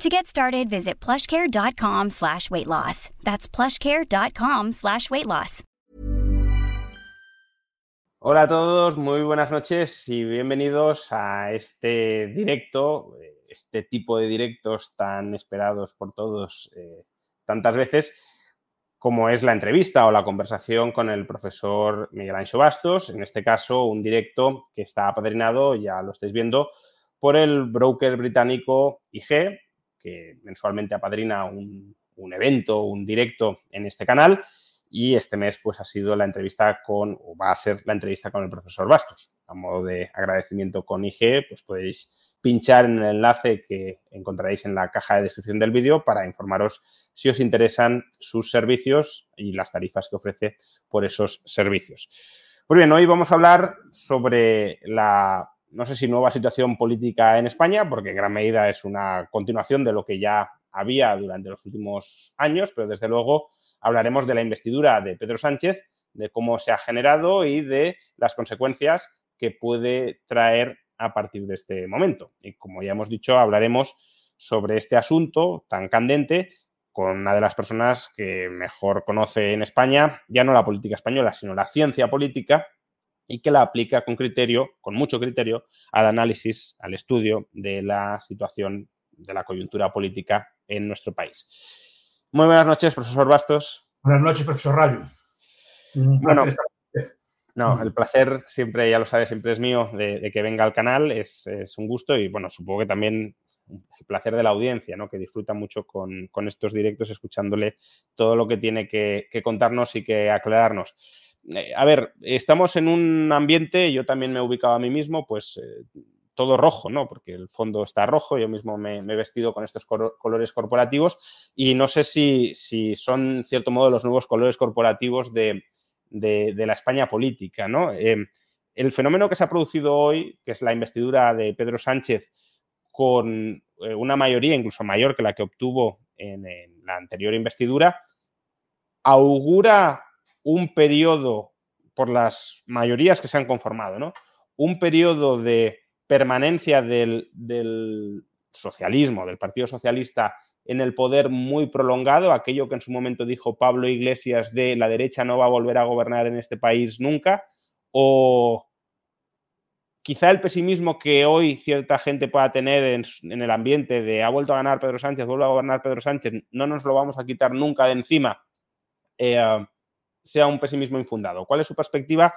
To get started, visit plushcare.com slash weight loss. That's plushcare.com slash weight loss. Hola a todos, muy buenas noches y bienvenidos a este directo, este tipo de directos tan esperados por todos eh, tantas veces, como es la entrevista o la conversación con el profesor Miguel Ancho Bastos, en este caso un directo que está apadrinado, ya lo estáis viendo, por el broker británico IG, que mensualmente apadrina un, evento, un directo en este canal. Y este mes, pues, ha sido la entrevista con, o va a ser la entrevista con el profesor Bastos. A modo de agradecimiento con IG, pues podéis pinchar en el enlace que encontraréis en la caja de descripción del vídeo para informaros si os interesan sus servicios y las tarifas que ofrece por esos servicios. Pues bien, hoy vamos a hablar sobre la no sé si nueva situación política en España, porque en gran medida es una continuación de lo que ya había durante los últimos años, pero desde luego hablaremos de la investidura de Pedro Sánchez, de cómo se ha generado y de las consecuencias que puede traer a partir de este momento. Y como ya hemos dicho, hablaremos sobre este asunto tan candente con una de las personas que mejor conoce en España, ya no la política española, sino la ciencia política, y que la aplica con criterio, con mucho criterio, al análisis, al estudio de la situación de la coyuntura política en nuestro país. Muy buenas noches, profesor Bastos. Buenas noches, profesor Rayo. Bueno, no, el placer siempre, ya lo sabe, siempre es mío de, que venga al canal, es, un gusto y bueno, supongo que también el placer de la audiencia, ¿no? que disfruta mucho con, estos directos, escuchándole todo lo que tiene que contarnos y que aclararnos. Eh, a ver, estamos en un ambiente, yo también me he ubicado a mí mismo, pues eh, todo rojo, ¿no? Porque el fondo está rojo, yo mismo me, he vestido con estos colores corporativos y no sé si, son, en cierto modo, los nuevos colores corporativos de, la España política, ¿no? Eh, el fenómeno que se ha producido hoy, que es la investidura de Pedro Sánchez con una mayoría incluso mayor que la que obtuvo en la anterior investidura, augura un periodo, por las mayorías que se han conformado, ¿no? Un periodo de permanencia del, socialismo, del Partido Socialista en el poder muy prolongado, aquello que en su momento dijo Pablo Iglesias de la derecha no va a volver a gobernar en este país nunca, o quizá el pesimismo que hoy cierta gente pueda tener en, el ambiente de ha vuelto a ganar Pedro Sánchez, vuelve a gobernar Pedro Sánchez, no nos lo vamos a quitar nunca de encima. Eh, sea un pesimismo infundado. ¿Cuál es su perspectiva?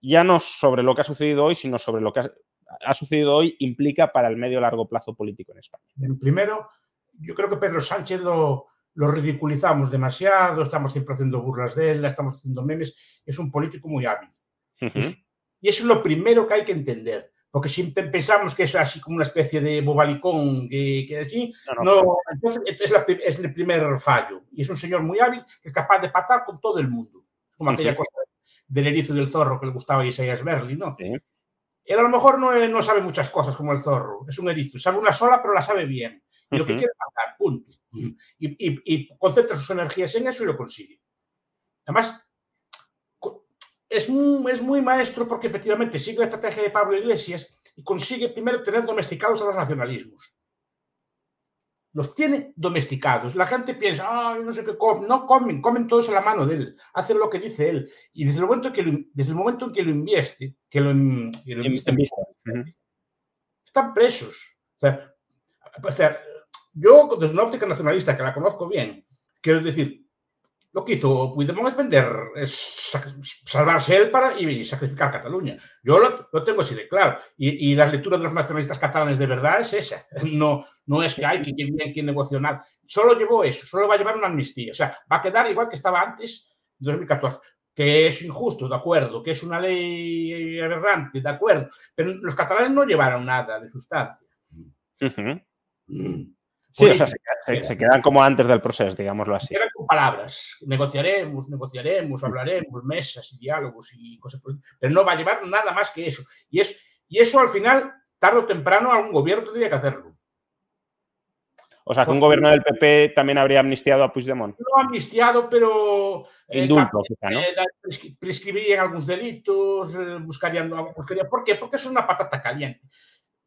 Ya no sobre lo que ha sucedido hoy, sino sobre lo que ha, sucedido hoy implica para el medio largo plazo político en España. Primero, yo creo que Pedro Sánchez lo, ridiculizamos demasiado, estamos siempre haciendo burlas de él, estamos haciendo memes, es un político muy hábil. y eso es lo primero que hay que entender porque si pensamos que es así como una especie de bobalicón, que, que así, no, entonces es, el primer fallo. Y es un señor muy hábil que es capaz de patar con todo el mundo. Como aquella cosa del erizo y del zorro que le gustaba a Isaías Berli, ¿no? Él a lo mejor no, no, sabe muchas cosas como el zorro, es un erizo, sabe una sola, pero la sabe bien. Y lo que quiere patar, punto. Y, y, y concentra sus energías en eso y lo consigue. Además, es muy, es muy maestro porque efectivamente sigue la estrategia de Pablo Iglesias y consigue primero tener domesticados a los nacionalismos. Los tiene domesticados. La gente piensa, no sé qué comen. No comen, comen todos a la mano de él, hacen lo que dice él. Y desde el momento en que lo, desde el momento en que lo invieste, que lo, están presos. O sea, yo, desde una óptica nacionalista que la conozco bien, quiero decir, lo que hizo Puigdemont es vender, es salvarse él para y sacrificar Cataluña. Yo lo, tengo así de claro. Y, la lectura de los nacionalistas catalanes de verdad es esa. No, no es que hay que bien, que negociar. Solo llevó eso, solo va a llevar una amnistía. O sea, va a quedar igual que estaba antes de 2014. Que es injusto, de acuerdo. Que es una ley aberrante, de acuerdo. Pero los catalanes no llevaron nada de sustancia. Sí, o sea, se, quedan como antes del proceso, digámoslo así. Quedan con palabras. Negociaremos, negociaremos, hablaremos, mesas diálogos y cosas. Pero no va a llevar nada más que eso. Y, es, y eso al final, tarde o temprano, algún gobierno tendría que hacerlo. O sea, que un gobierno del PP también habría amnistiado a Puigdemont. No amnistiado, pero... Eh, Indulto, quizá, ¿no? Eh, prescribirían algunos delitos, eh, buscarían, buscarían... ¿Por qué? Porque es una patata caliente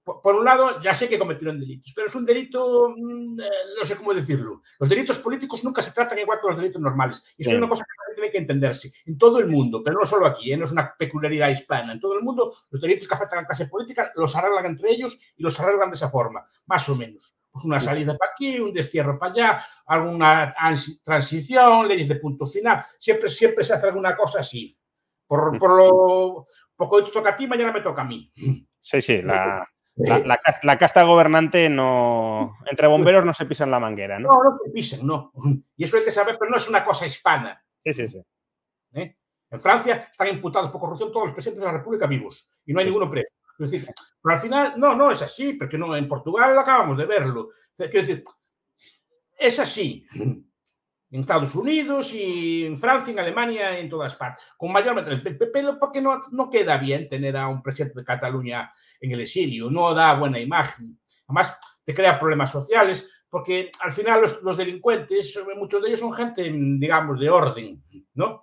por un lado, ya sé que cometieron delitos, pero es un delito, mm, eh, no sé cómo decirlo. Los delitos políticos nunca se tratan igual que los delitos normales. Y eso es una cosa que tiene que entenderse. En todo el mundo, pero no solo aquí, ¿eh? no es una peculiaridad hispana. En todo el mundo, los delitos que afectan a la clase política los arreglan entre ellos y los arreglan de esa forma, más o menos. Pues una salida para aquí, un destierro para allá, alguna transición, leyes de punto final. Siempre, siempre se hace alguna cosa así. Por, por lo poco te toca a ti, mañana me toca a mí. Sí, sí, la, la, casta gobernante no. Entre bomberos no se pisan la manguera, ¿no? No, no se pisan, no. Y eso hay que saber, pero no es una cosa hispana. Sí, sí, sí. ¿Eh? En Francia están imputados por corrupción todos los presidentes de la República vivos y no hay ninguno preso. decir, pero al final, no, no es así, porque no, en Portugal acabamos de verlo. Quiero decir, es así en Estados Unidos y en Francia, en Alemania, en todas partes. Con mayor PP, porque no, no queda bien tener a un presidente de Cataluña en el exilio, no da buena imagen. Además, te crea problemas sociales, porque al final los, los delincuentes, muchos de ellos son gente, digamos, de orden, ¿no?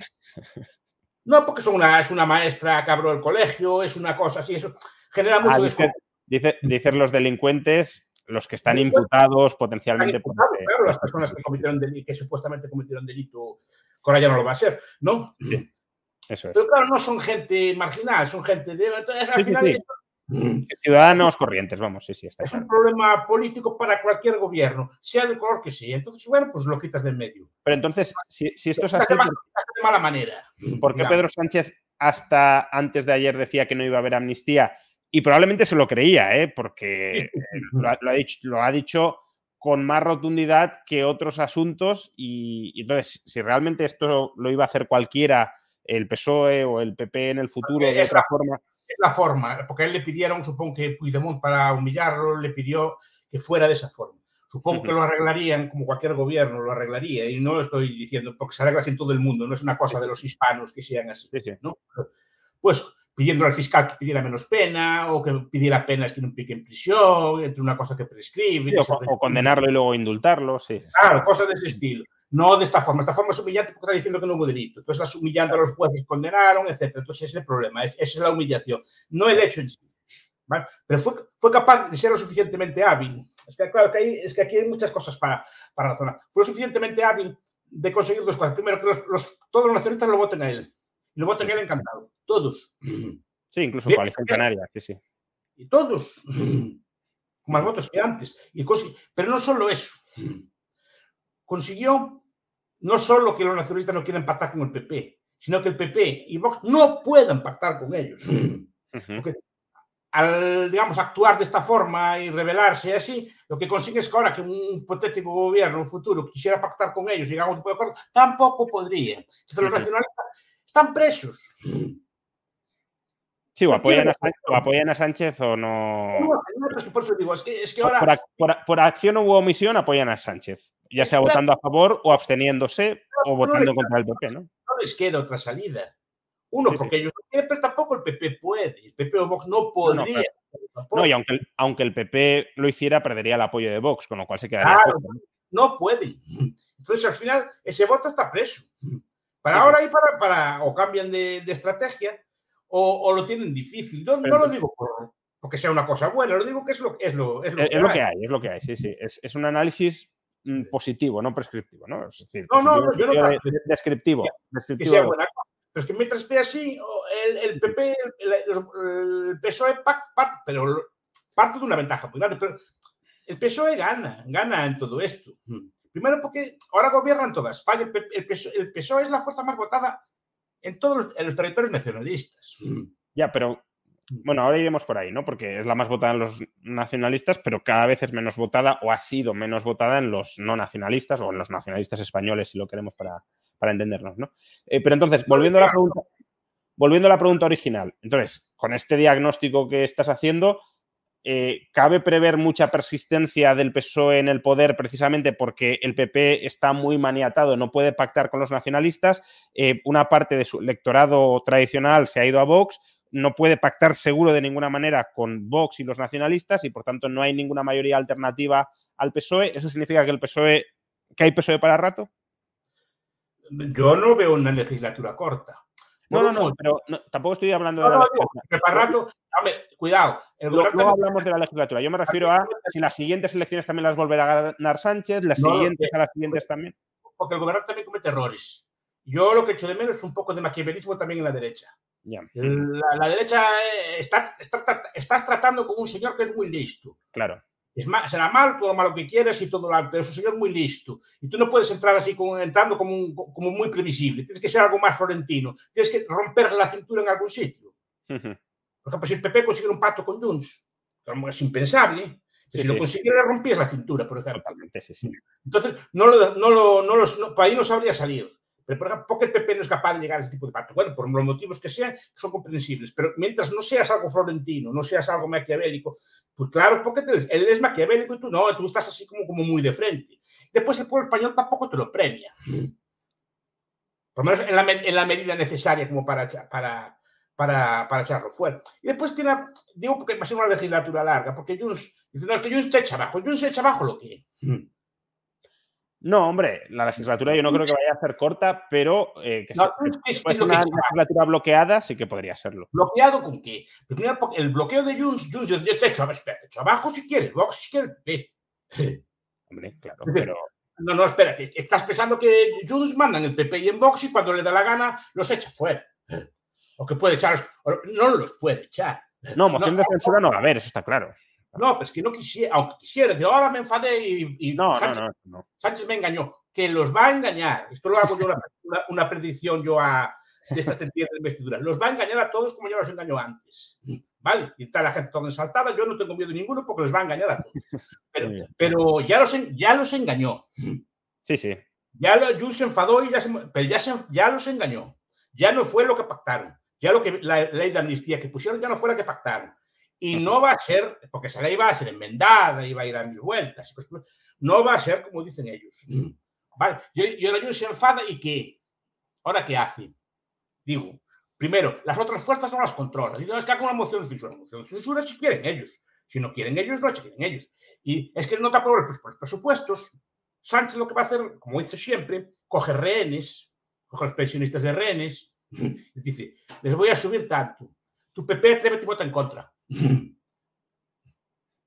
No porque son una, es una maestra que abrió el colegio, es una cosa así, eso genera mucho ah, dice, dice, los delincuentes los que están imputados potencialmente. claro, las personas que cometieron delito, que supuestamente cometieron delito, ahora ya no lo va a ser, ¿no? Sí, eso es. Pero claro, no son gente marginal, son gente de. al final Ciudadanos corrientes, vamos, sí, sí. Está es un problema político para cualquier gobierno, sea del color que sea. Entonces, bueno, pues lo quitas del medio. Pero entonces, si, esto es así. De mala manera. ¿Por qué Pedro Sánchez hasta antes de ayer decía que no iba a haber amnistía y probablemente se lo creía, ¿eh? porque lo ha, dicho, lo ha, dicho, con más rotundidad que otros asuntos. Y, entonces, si realmente esto lo iba a hacer cualquiera, el PSOE o el PP en el futuro de otra forma. Es la forma, porque a él le pidieron, supongo que Puigdemont para humillarlo, le pidió que fuera de esa forma. Supongo que lo arreglarían como cualquier gobierno lo arreglaría, y no lo estoy diciendo porque se arregla en todo el mundo, no es una cosa de los hispanos que sean así. ¿no? Pues pidiendo al fiscal que pidiera menos pena o que pidiera penas que no pique en prisión, entre una cosa que prescribe. o, condenarlo y luego indultarlo, sí. Claro, cosas de ese estilo. No de esta forma. Esta forma es humillante porque está diciendo que no hubo delito. Entonces estás humillando a los jueces condenaron, etc. Entonces ese es el problema, esa es la humillación, no el hecho en sí. Pero fue, fue, capaz de ser lo suficientemente hábil. Es que, claro, que, hay, es que aquí hay muchas cosas para, para razonar. Fue lo suficientemente hábil de conseguir dos cosas. Primero, que los, todos los nacionalistas lo voten a él. Y lo voten a él encantado. Todos. Sí, incluso Coalición Canaria, sí, sí. Y todos, con más votos que antes. Y pero no solo eso. Consiguió no solo que los nacionalistas no quieran pactar con el PP, sino que el PP y Vox no puedan pactar con ellos. Porque al, digamos, actuar de esta forma y rebelarse así, lo que consigue es que ahora que un hipotético gobierno, futuro, quisiera pactar con ellos y haga un tipo de acuerdo, tampoco podría. Entonces los nacionalistas están presos. Sí, o apoyan, a, Sánchez o no. por eso digo, es que, ahora. Por, acción o omisión apoyan a Sánchez, ya sea votando a favor o absteniéndose o votando contra el PP, ¿no? No les queda otra salida. Uno, porque ellos no quieren, pero tampoco el PP puede. El PP o Vox no podría. No, y aunque, aunque el PP lo hiciera, perdería el apoyo de Vox, con lo cual se quedaría. Claro, ¿no? puede. Entonces, al final, ese voto está preso. Para ahora y para, para. O cambian de, de estrategia o, lo tienen difícil. No, no lo digo porque sea una cosa buena, lo digo que es lo, es lo, es lo, que, hay. Es lo que hay, sí, sí. Es, es un análisis mm, positivo, no prescriptivo, ¿no? Es decir, no, no, yo no descriptivo. Que, sea buena Pero es que mientras esté así, el, el PP, el, el PSOE parte, pero parte de una ventaja muy grande. Pero el PSOE gana, gana en todo esto. Primero porque ahora gobiernan toda España. El el PSOE es la fuerza más votada en todos los, territorios nacionalistas. Ya, pero bueno, ahora iremos por ahí, ¿no? Porque es la más votada en los nacionalistas, pero cada vez es menos votada o ha sido menos votada en los no nacionalistas o en los nacionalistas españoles, si lo queremos para, entendernos, ¿no? Eh, pero entonces, volviendo a la pregunta, volviendo a la pregunta original, entonces, con este diagnóstico que estás haciendo, eh, ¿cabe prever mucha persistencia del PSOE en el poder precisamente porque el PP está muy maniatado, no puede pactar con los nacionalistas? Eh, una parte de su electorado tradicional se ha ido a Vox, no puede pactar seguro de ninguna manera con Vox y los nacionalistas y por tanto no hay ninguna mayoría alternativa al PSOE. ¿Eso significa que el PSOE, que hay PSOE para rato? Yo no veo una legislatura corta. No, no, no, pero tampoco estoy hablando de la legislatura. Para rato, cuidado. no hablamos de la legislatura. Yo me refiero a si las siguientes elecciones también las volverá a ganar Sánchez, las siguientes a las siguientes también. Porque el gobierno también comete errores. Yo lo que echo de menos es un poco de maquiavelismo también en la derecha. La, derecha eh, está, estás tratando con un señor que es muy listo. Claro. Es será mal, todo malo que quieras y todo, pero es un señor muy listo. Y tú no puedes entrar así como, entrando como, como muy previsible. Tienes que ser algo más florentino. Tienes que romper la cintura en algún sitio. Por ejemplo, si el PP consigue un pacto con Junts, es impensable, si lo consiguiera rompías la cintura, por ejemplo. Entonces, no lo, no lo, no los, no, ahí no sabría salir. Pero, por ejemplo, ¿por qué el PP no es capaz de llegar a ese tipo de pacto? Bueno, por los motivos que sean, son comprensibles. Pero mientras no seas algo florentino, no seas algo maquiavélico, pues claro, porque él es maquiavélico y tú no, tú estás así como, como muy de frente. Después el pueblo español tampoco te lo premia. Por lo menos en la, en la medida necesaria como para, para, para, para, echarlo fuera. Y después tiene, digo porque va a ser una legislatura larga, porque Junts, dice, no, es que Junts te echa abajo. Junts se echa abajo lo que... No, hombre, la legislatura yo no creo que vaya a ser corta, pero eh, que, no, es, una legislatura bloqueada sí que podría serlo. ¿Bloqueado con qué? Primero, el bloqueo de Junts, Junts yo te echo, espera, te echo abajo si quieres, luego si quieres. Hombre, claro, pero... No, no, espera, estás pensando que Junts mandan el PP y en Vox y cuando le da la gana los echa fuera. O que puede echar, no los puede echar. No, moción de censura no va a haber, eso está claro. No, pero es que no quisiera, aunque quisiera, de ahora me enfadé y, no, Sánchez, no, no, Sánchez, me engañó. Que los va a engañar. Esto lo hago yo una, predicción yo a, de estas sentidas de investidura. Los va a engañar a todos como yo los engañó antes. ¿Vale? Y está la gente toda ensaltada. Yo no tengo miedo ninguno porque les va a engañar a todos. Pero, ya, los, ya los engañó. Sí, sí. Ya lo, se enfadó y ya se, pero ya, se, ya los engañó. Ya no fue lo que pactaron. Ya lo que la ley de amnistía que pusieron ya no fue la que pactaron. Y no va a ser, porque esa ley va a ser enmendada y va a ir a mil vueltas, no va a ser como dicen ellos. Vale, yo, yo la se enfada y ¿qué? ¿Ahora qué hace? Digo, primero, las otras fuerzas no las controlan. Y no es que haga una moción de censura. Una moción de censura si quieren ellos. Si no quieren ellos, no quieren ellos. Y es que no te aprueban los presupuestos. Sánchez lo que va a hacer, como dice siempre, coge rehenes, coge a los pensionistas de rehenes, y dice, les voy a subir tanto. Tu PP te vota en contra.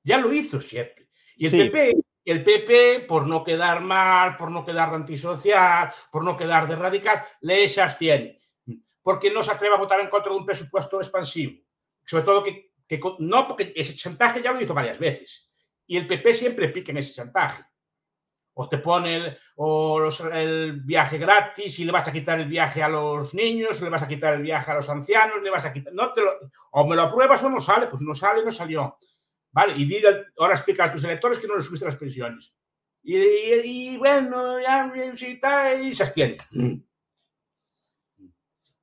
Ya lo hizo siempre. Y el PP, el PP, por no quedar mal, por no quedar de antisocial, por no quedar de radical, le se abstiene. Porque no se atreve a votar en contra de un presupuesto expansivo. Sobre todo que, no, porque ese chantaje ya lo hizo varias veces. Y el PP siempre pica en ese chantaje. O te pone el, o el viaje gratis y le vas a quitar el viaje a los niños, le vas a quitar el viaje a los ancianos, le vas a quitar. No te lo, o me lo apruebas o no sale, pues no sale, no salió. Vale, y ahora explica a tus electores que no les subiste las pensiones. Y, bueno, ya y se abstiene.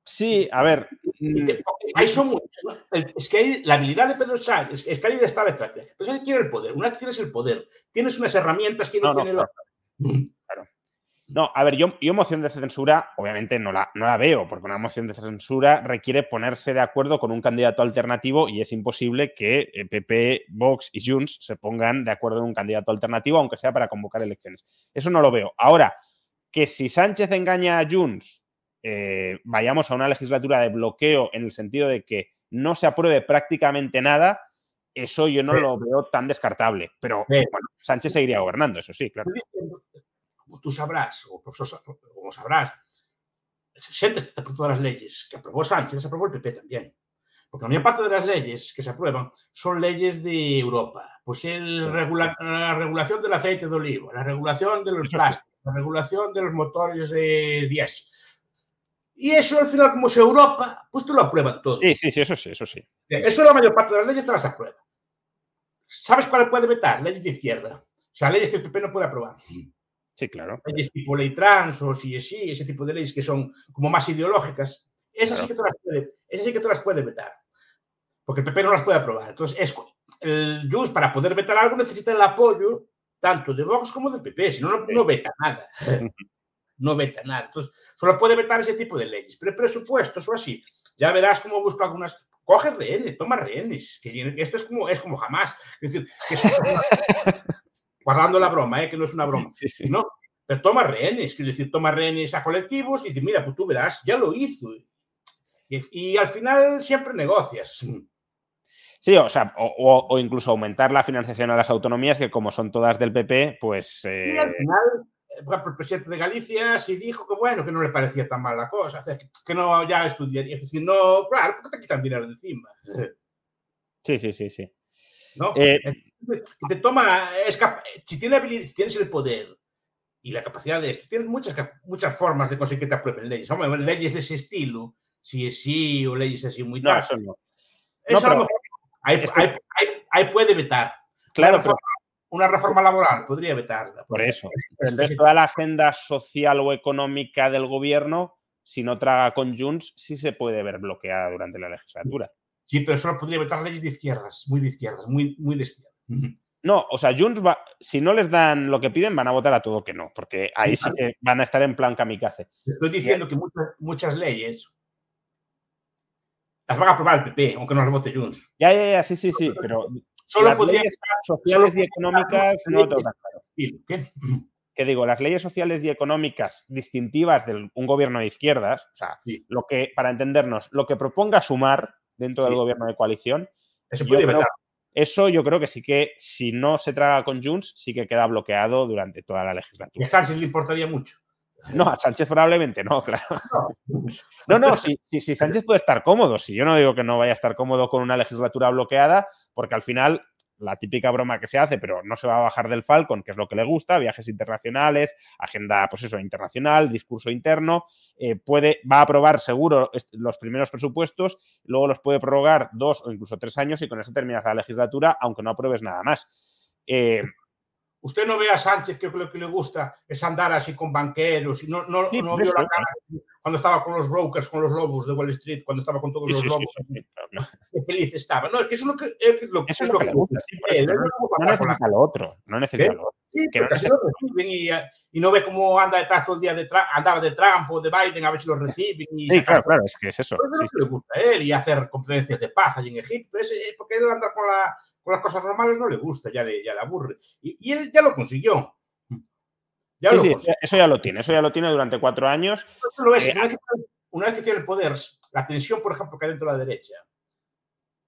Sí, a ver. Mm. es que hay la habilidad de Pedro Sánchez, es, que ahí está la estrategia. Pero Sánchez quiere el poder. Una vez tienes el poder, tienes unas herramientas que no, tiene la Claro. No, a ver, yo, yo moción de censura, obviamente no la, no la veo, porque una moción de censura requiere ponerse de acuerdo con un candidato alternativo y es imposible que PP, eh, Vox y Junts se pongan de acuerdo en un candidato alternativo, aunque sea para convocar elecciones. Eso no lo veo. Ahora, que si Sánchez engaña a Junts eh, vayamos a una legislatura de bloqueo en el sentido de que no se apruebe prácticamente nada, eso yo no lo veo tan descartable. Pero bueno, Sánchez seguiría gobernando, eso sí, claro. Como tú sabrás, o como sabrás, el 60 de las leyes que aprobó Sánchez, se aprobó el PP también. Porque la mayor parte de las leyes que se aprueban son leyes de Europa. Pues el la regulación del aceite de oliva, la regulación de los plásticos, la regulación de los motores de diésel y eso al final, como es Europa, pues tú lo aprueban todo. Sí, sí, sí, eso sí, eso sí. Eso la mayor parte de las leyes te las aprueba. ¿Sabes cuál puede vetar? Leyes de izquierda. O sea, leyes que el PP no puede aprobar. Sí, claro. Leyes tipo ley trans o sí, sí, ese tipo de leyes que son como más ideológicas. Esas, sí que te las puede, esas sí que te las puede vetar. Porque el PP no las puede aprobar. Entonces, es, el Junts para poder vetar algo necesita el apoyo tanto de Vox como del PP, si no, no, no veta nada. No veta nada. Entonces, solo puede vetar ese tipo de leyes. Pero presupuestos o así, ya verás cómo busca algunas. Coge rehenes, toma rehenes. Que esto es como, es como jamás. Es decir, que es guardando la broma, ¿eh? que no es una broma. Sí, sí. ¿no? Pero toma rehenes, quiero decir, toma rehenes a colectivos y dice, mira, pues tú verás, ya lo hizo. Y, y al final siempre negocias. Sí, o sea, o, o, incluso aumentar la financiación a las autonomías, que como son todas del PP, pues. Eh... Y al final, el presidente de Galicia sí dijo que bueno, que no le parecía tan mal la cosa, que no ya estudiaría, es decir, no, claro, porque te quitan dinero de encima. Sí, sí, sí, sí. ¿No? Eh, te toma, si, tienes, si tienes el poder y la capacidad de tienes muchas, muchas formas de conseguir que te aprueben leyes. Hombre, leyes de ese estilo, si es sí o leyes así muy no, eso no. Eso No, a lo mejor ahí, ahí- ahí- ahí puede vetar. Claro, pero una reforma laboral podría vetarla. por eso. Entonces toda la agenda social o económica del gobierno, si no traga con Junts, sí se puede ver bloqueada durante la legislatura. Sí, pero solo podría vetar leyes de izquierdas, muy de izquierdas, muy, muy de izquierdas. No, o sea, Junts va, si no les dan lo que piden, van a votar a todo que no, porque ahí sí que van a estar en plan kamikaze. Estoy diciendo que muchas, muchas leyes las van a aprobar el PP, aunque no las vote Junts. Ya, ya, ya, sí, sí, sí, pero Solo las podría leyes sociales y económicas no decir, ¿qué? Que digo, las leyes sociales y económicas distintivas de un gobierno de izquierdas, o sea, Sí. lo que, para entendernos, lo que proponga sumar dentro del gobierno de coalición, Eso Yo podría creo- eso yo creo que sí que, si no se traga con Junts, sí que queda bloqueado durante toda la Y a legislatura. Sánchez le importaría mucho. No, a Sánchez probablemente no, claro. No, no, sí, sí, sí, Sánchez puede estar cómodo. Si yo no digo que no vaya a estar cómodo con una legislatura bloqueada, porque al final la típica broma que se hace, pero no se va a bajar del Falcon, que es lo que le gusta, viajes internacionales, agenda, pues eso, internacional, discurso interno, eh, puede, va a aprobar seguro los primeros presupuestos, luego los puede prorrogar dos o incluso tres años y con eso terminas la legislatura, aunque no apruebes nada más. Eh, Usted no ve a Sánchez que lo que le gusta es andar así con banqueros y no, no, Sí, no vio la cara cuando estaba con los brokers, con los lobos de Wall Street, cuando estaba con todos sí, los sí, lobos. claro. Qué feliz estaba. No, es que eso es lo que, es lo, Eso es es lo que le gusta, Él, no, no no necesita lo otro, no necesita ¿Qué? lo otro. Sí, que no porque así lo reciben y, y no ve cómo anda detrás todo el día de andaba de Trump o de Biden a ver si lo reciben. Y Sí, claro, claro, es que es eso. Pues es lo que le gusta a él y hacer conferencias de paz allí en Egipto. Ese- eh, porque él anda con, la- con las cosas normales, no le gusta, ya le, ya le aburre. Y, y él ya lo consiguió. Ya Sí, lo sí, consiguió. eso ya lo tiene, eso ya lo tiene durante cuatro años. Eso lo es. Eh, Una vez, que, una vez que tiene el poder, la tensión, por ejemplo, que hay dentro de la derecha,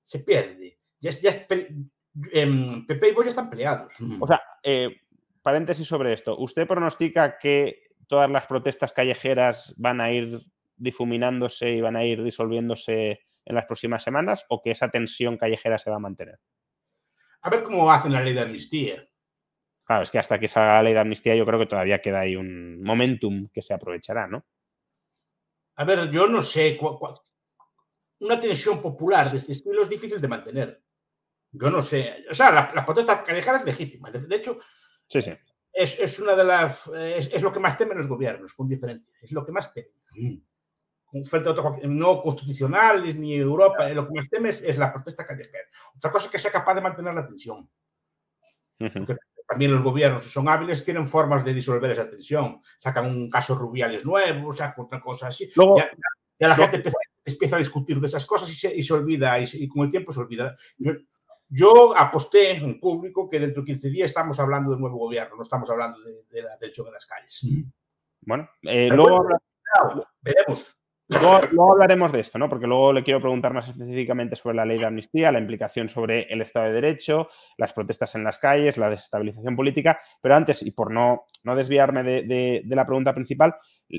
se pierde. Ya, ya es em, PP y Vox ya están peleados. O sea, eh, paréntesis sobre esto. ¿Usted pronostica que todas las protestas callejeras van a ir difuminándose y van a ir disolviéndose en las próximas semanas o que esa tensión callejera se va a mantener? A ver cómo hacen la ley de amnistía. Claro, es que hasta que salga la ley de amnistía yo creo que todavía queda ahí un momentum que se aprovechará, ¿no? A ver, yo no sé. Una tensión popular de este estilo es difícil de mantener. Yo no sé. O sea, la, la protesta callejera es legítima. De, de hecho, Sí, sí. es, es una de las. Es, es lo que más temen los gobiernos, con diferencia. Es lo que más temen. Frente a otro, no constitucionales ni Europa, lo que más temen es, la protesta callejera. Otra cosa es que sea capaz de mantener la tensión. Ujú. También los gobiernos, si son hábiles, tienen formas de disolver esa tensión. Sacan un caso Rubiales nuevo, sacan otra cosa así. Luego, Ya, ya la gente empieza, empieza a discutir de esas cosas y se, y se olvida, y, se- y con el tiempo se olvida. Yo, yo aposté en público que dentro de 15 días estamos hablando del nuevo gobierno, no estamos hablando de, de la tensión en las calles. bueno, eh, luego, bueno, veremos. Luego, hablaremos de esto, ¿no? Porque luego le quiero preguntar más específicamente sobre la ley de amnistía, la implicación sobre el Estado de Derecho, las protestas en las calles, la desestabilización política. Pero antes, y por no, no desviarme de, de- de la pregunta principal,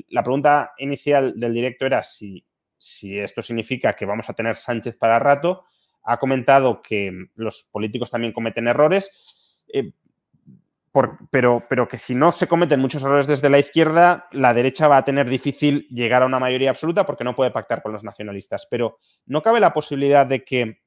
la pregunta inicial del directo era si, si esto significa que vamos a tener Sánchez para rato. Ha comentado que los políticos también cometen errores. Eh, pero, pero que si no se cometen muchos errores desde la izquierda, la derecha va a tener difícil llegar a una mayoría absoluta porque no puede pactar con los nacionalistas. Pero no cabe la posibilidad de que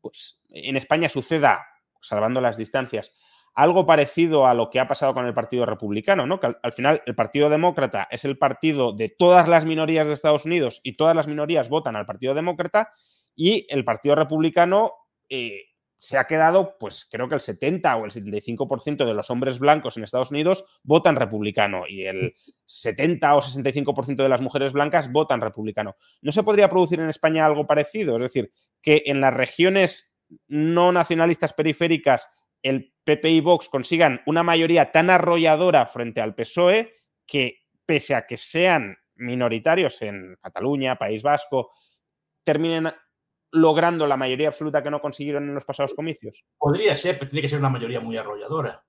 pues, en España suceda, salvando las distancias, algo parecido a lo que ha pasado con el Partido Republicano, ¿no? Que al, al final el Partido Demócrata es el partido de todas las minorías de Estados Unidos y todas las minorías votan al Partido Demócrata y el Partido Republicano eh, se ha quedado, pues creo que el 70 o el 75% de los hombres blancos en Estados Unidos votan republicano y el 70 o 65% de las mujeres blancas votan republicano. ¿No se podría producir en España algo parecido? Es decir, que en las regiones no nacionalistas periféricas el PP y Vox consigan una mayoría tan arrolladora frente al PSOE que, pese a que sean minoritarios en Cataluña, País Vasco, terminen logrando la mayoría absoluta que no consiguieron en los pasados comicios? Podría ser, pero tiene que ser una mayoría muy arrolladora.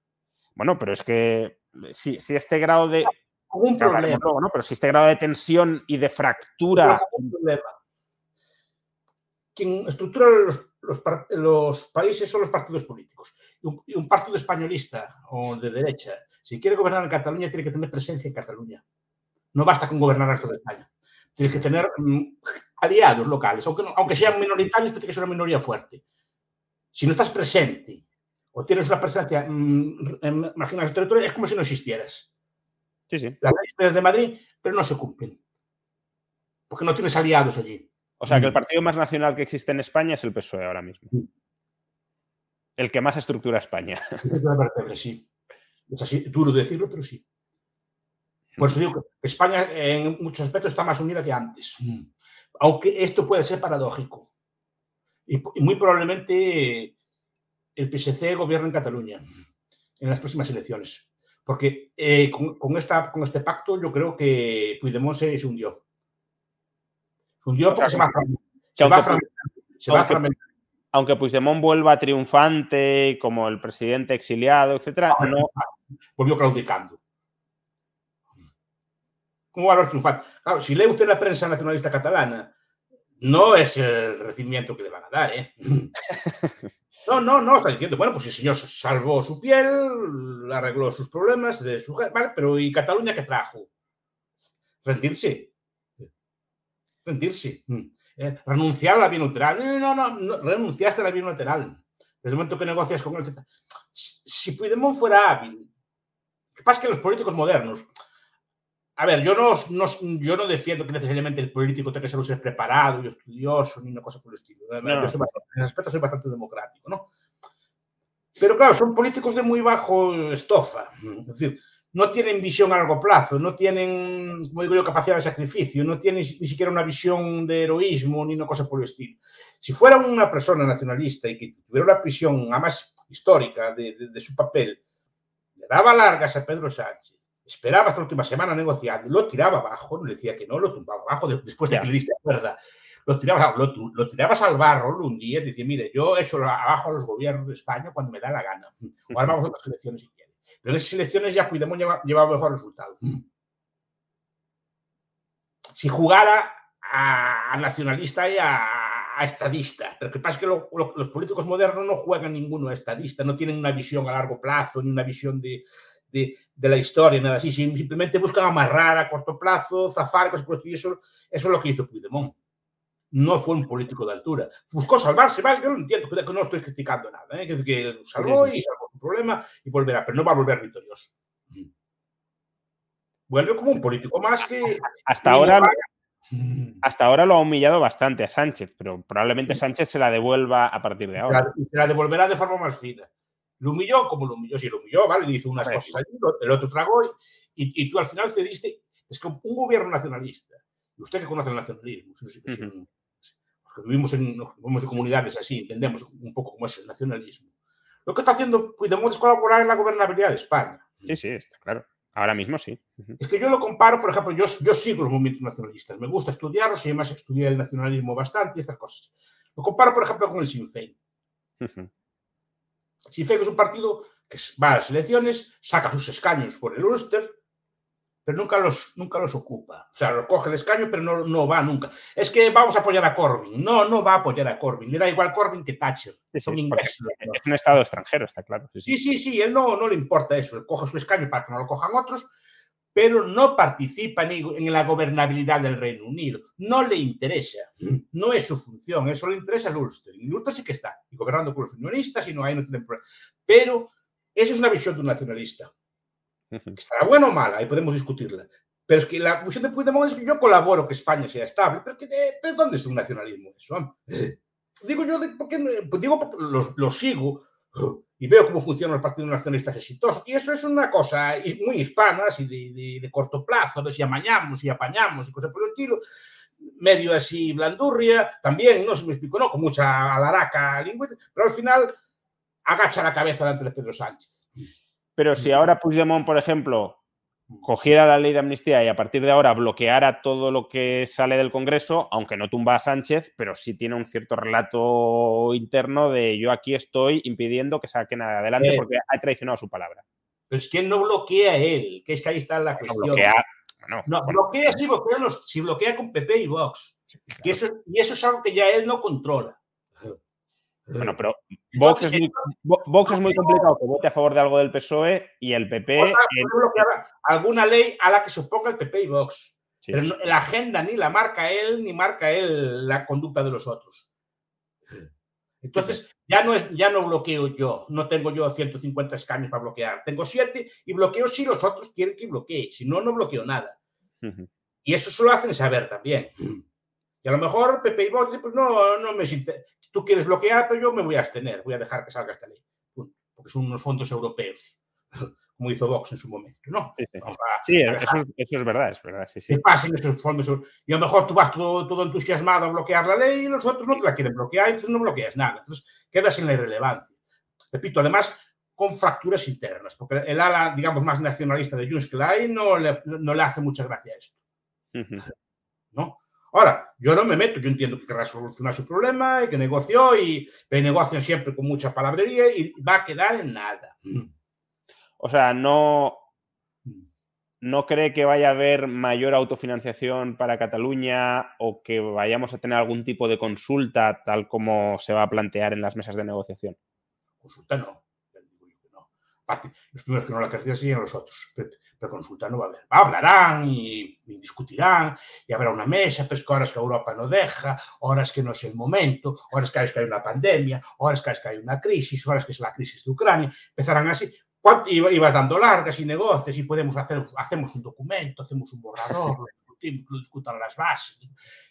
Bueno, pero es que si, si este grado de. Un problema. ¿no? Pero si este grado de tensión y de fractura. Un problema. Quien estructura los, los, los, países son los partidos políticos. Y un, un, partido españolista o de derecha, si quiere gobernar en Cataluña, tiene que tener presencia en Cataluña. No basta con gobernar el resto de España. Tiene que tener mm, aliados locales, aunque, aunque sean minoritarios, tiene que ser una minoría fuerte. Si no estás presente o tienes una presencia mmm, en marginales territorios, es como si no existieras. Sí, sí. Las leyes de Madrid, pero no se cumplen. Porque no tienes aliados allí. O sea, que el partido más nacional que existe en España es el PSOE ahora mismo. El que más estructura España. Sí. Es así, duro decirlo, pero sí. Por eso digo que España en muchos aspectos está más unida que antes. Aunque esto puede ser paradójico. Y, muy probablemente el PSC gobierna en Cataluña en las próximas elecciones. Porque eh, con, con, esta, con este pacto yo creo que Puigdemont se, se hundió. Se hundió porque se va a se va a fragmentar. Se va a fragmentar. Aunque Puigdemont vuelva triunfante como el presidente exiliado, etcétera, no... Volvió claudicando. ¿Cómo va a haber triunfado? Claro, si lee usted la prensa nacionalista catalana, no es el recibimiento que le van a dar, ¿eh? No, no, no, está diciendo, bueno, pues el señor salvó su piel, arregló sus problemas de su vale, pero ¿y Cataluña qué trajo? Rendirse. Rendirse. Eh, renunciar a la bilateral. No, no, no, renunciaste a la bilateral. Desde el momento que negocias con él. Si Puigdemont fuera hábil, que pasa que los políticos modernos, a ver, yo no, no, yo no defiendo que necesariamente el político tenga que ser un ser preparado y estudioso ni una cosa por el estilo. No. Yo soy bastante, en ese aspecto soy bastante democrático, ¿no? Pero claro, son políticos de muy bajo estofa. Es decir, no tienen visión a largo plazo, no tienen, como digo yo, capacidad de sacrificio, no tienen ni siquiera una visión de heroísmo ni una cosa por el estilo. Si fuera una persona nacionalista y que tuviera una visión, además histórica, de, de, de su papel, le daba largas a Pedro Sánchez esperaba hasta la última semana negociando, lo tiraba abajo, no le decía que no, lo tumbaba abajo después de que le diste la cuerda. Lo tirabas, lo, lo tirabas al barro un día y decía, mire, yo he hecho abajo a los gobiernos de España cuando me da la gana. Ahora vamos a otras elecciones si quiere. Pero en esas elecciones ya Puigdemont llevaba, llevaba mejor resultado. Si jugara a, a nacionalista y a, a, estadista, pero que pasa es que lo, lo, los políticos modernos no juegan ninguno a estadista, no tienen una visión a largo plazo, ni una visión de, de, de, la historia, nada así. Simplemente buscan amarrar a corto plazo, zafar, cosas por estilo. Eso, eso es lo que hizo Puigdemont. No fue un político de altura. Buscó salvarse, ¿vale? Yo lo entiendo, que no estoy criticando nada. ¿eh? Que, que salvó y salvó su problema y volverá, pero no va a volver victorioso. Vuelve como un político más que. Hasta ahora. Hasta ahora lo ha humillado bastante a Sánchez, pero probablemente Sánchez se la devuelva a partir de ahora. Y se la devolverá de forma más fina. Lo humilló como lo humilló, sí, lo humilló, ¿vale? Le hizo unas cosas allí, el otro tragó y, y, tú al final cediste. Es que un gobierno nacionalista, y usted que conoce el nacionalismo, si, si, si, los que vivimos en, vivimos en comunidades así, entendemos un poco cómo es el nacionalismo. Lo que está haciendo Puigdemont es colaborar en la gobernabilidad de España. Sí, sí, está claro. Ahora mismo sí. Uh -huh. Es que yo lo comparo, por ejemplo, yo, yo sigo los movimientos nacionalistas, me gusta estudiarlos y además estudié el nacionalismo bastante y estas cosas. Lo comparo, por ejemplo, con el Sinn Féin. Uh -huh. Sinn Féin es un partido que va a las elecciones, saca sus escaños por el Ulster, pero nunca los, nunca los ocupa. O sea, lo coge el escaño, pero no, no va nunca. Es que vamos a apoyar a Corbyn. No, no va a apoyar a Corbyn. Le da igual Corbyn que Thatcher. Sí, Son sí, ingleses. Es un estado extranjero, está claro. Sí, sí, sí, sí él no, no le importa eso. Él coge su escaño para que no lo cojan otros, pero no participa en la gobernabilidad del Reino Unido. No le interesa. No es su función. Eso le interesa al Ulster. Y Ulster sí que está, y gobernando con los unionistas, y no hay, no tienen problema. Pero esa es una visión de un nacionalista. Que estará buena o mala, ahí podemos discutirla. Pero es que la visión de Puigdemont es que yo colaboro que España sea estable. Pero, que, pero ¿dónde es un nacionalismo eso? digo yo, porque, pues digo porque los, sigo y veo cómo funcionan los partidos nacionalistas exitosos. Y eso es una cosa muy hispana, así de, de, corto plazo, de si amañamos y apañamos y cosas por el estilo. Medio así blandurria, también, no se me explico, no, con mucha alaraca lingüística, pero al final agacha la cabeza delante de Pedro Sánchez. Pero si ahora Puigdemont, por ejemplo, cogiera la ley de amnistía y a partir de ahora bloqueara todo lo que sale del Congreso, aunque no tumba a Sánchez, pero sí tiene un cierto relato interno de yo aquí estoy impidiendo que saquen adelante eh. porque ha traicionado su palabra. Pero es que no bloquea él, que es que ahí está la cuestión. no, bloquea si bloquea, si bloquea con PP y Vox. Eso, y eso es algo que ya él no controla. Bueno, pero Vox, es, muy, Vox es muy complicado que vote a favor de algo del PSOE y el PP. Alguna ley a la que se oponga el PP y Vox. pero la agenda ni la marca él, ni marca él la conducta de los otros. Entonces, ya no, es, ya no bloqueo yo, no tengo yo 150 escaños para bloquear, tengo 7 y bloqueo si los otros quieren que bloquee, si no, no bloqueo nada. Y eso se lo hacen saber también. Y a lo mejor Pepe y Vox, pues no, no me tú quieres bloquear, pero yo me voy a abstener, voy a dejar que salga esta ley, porque son unos fondos europeos, como hizo Vox en su momento, ¿no? Sí, eso, es verdad, es verdad, sí, Que pasen esos fondos y a lo mejor tú vas todo, todo, entusiasmado a bloquear la ley y los otros no te la quieren bloquear, entonces no bloqueas nada, entonces quedas en la irrelevancia. Repito, además, con fracturas internas, porque el ala, digamos, más nacionalista de Junts que la hay no le, no le hace mucha gracia a esto. ¿No? Ahora, yo no me meto, yo entiendo que querrá solucionar su problema y que negoció y negocian siempre con mucha palabrería y va a quedar en nada. O sea, no, ¿no cree que vaya a haber mayor autofinanciación para Cataluña o que vayamos a tener algún tipo de consulta tal como se va a plantear en las mesas de negociación? Consulta no los primeros que no la querrían serían los otros, pero, consulta no va a haber. Hablarán y, discutirán y habrá una mesa, pero es que horas que Europa no deja, horas que no es el momento, horas que hay, que hay una pandemia, horas que hay, que hay una crisis, horas que es la crisis de Ucrania, empezarán así. Y vas dando largas y negocios y podemos hacer, hacemos un documento, hacemos un borrador, discutan las bases.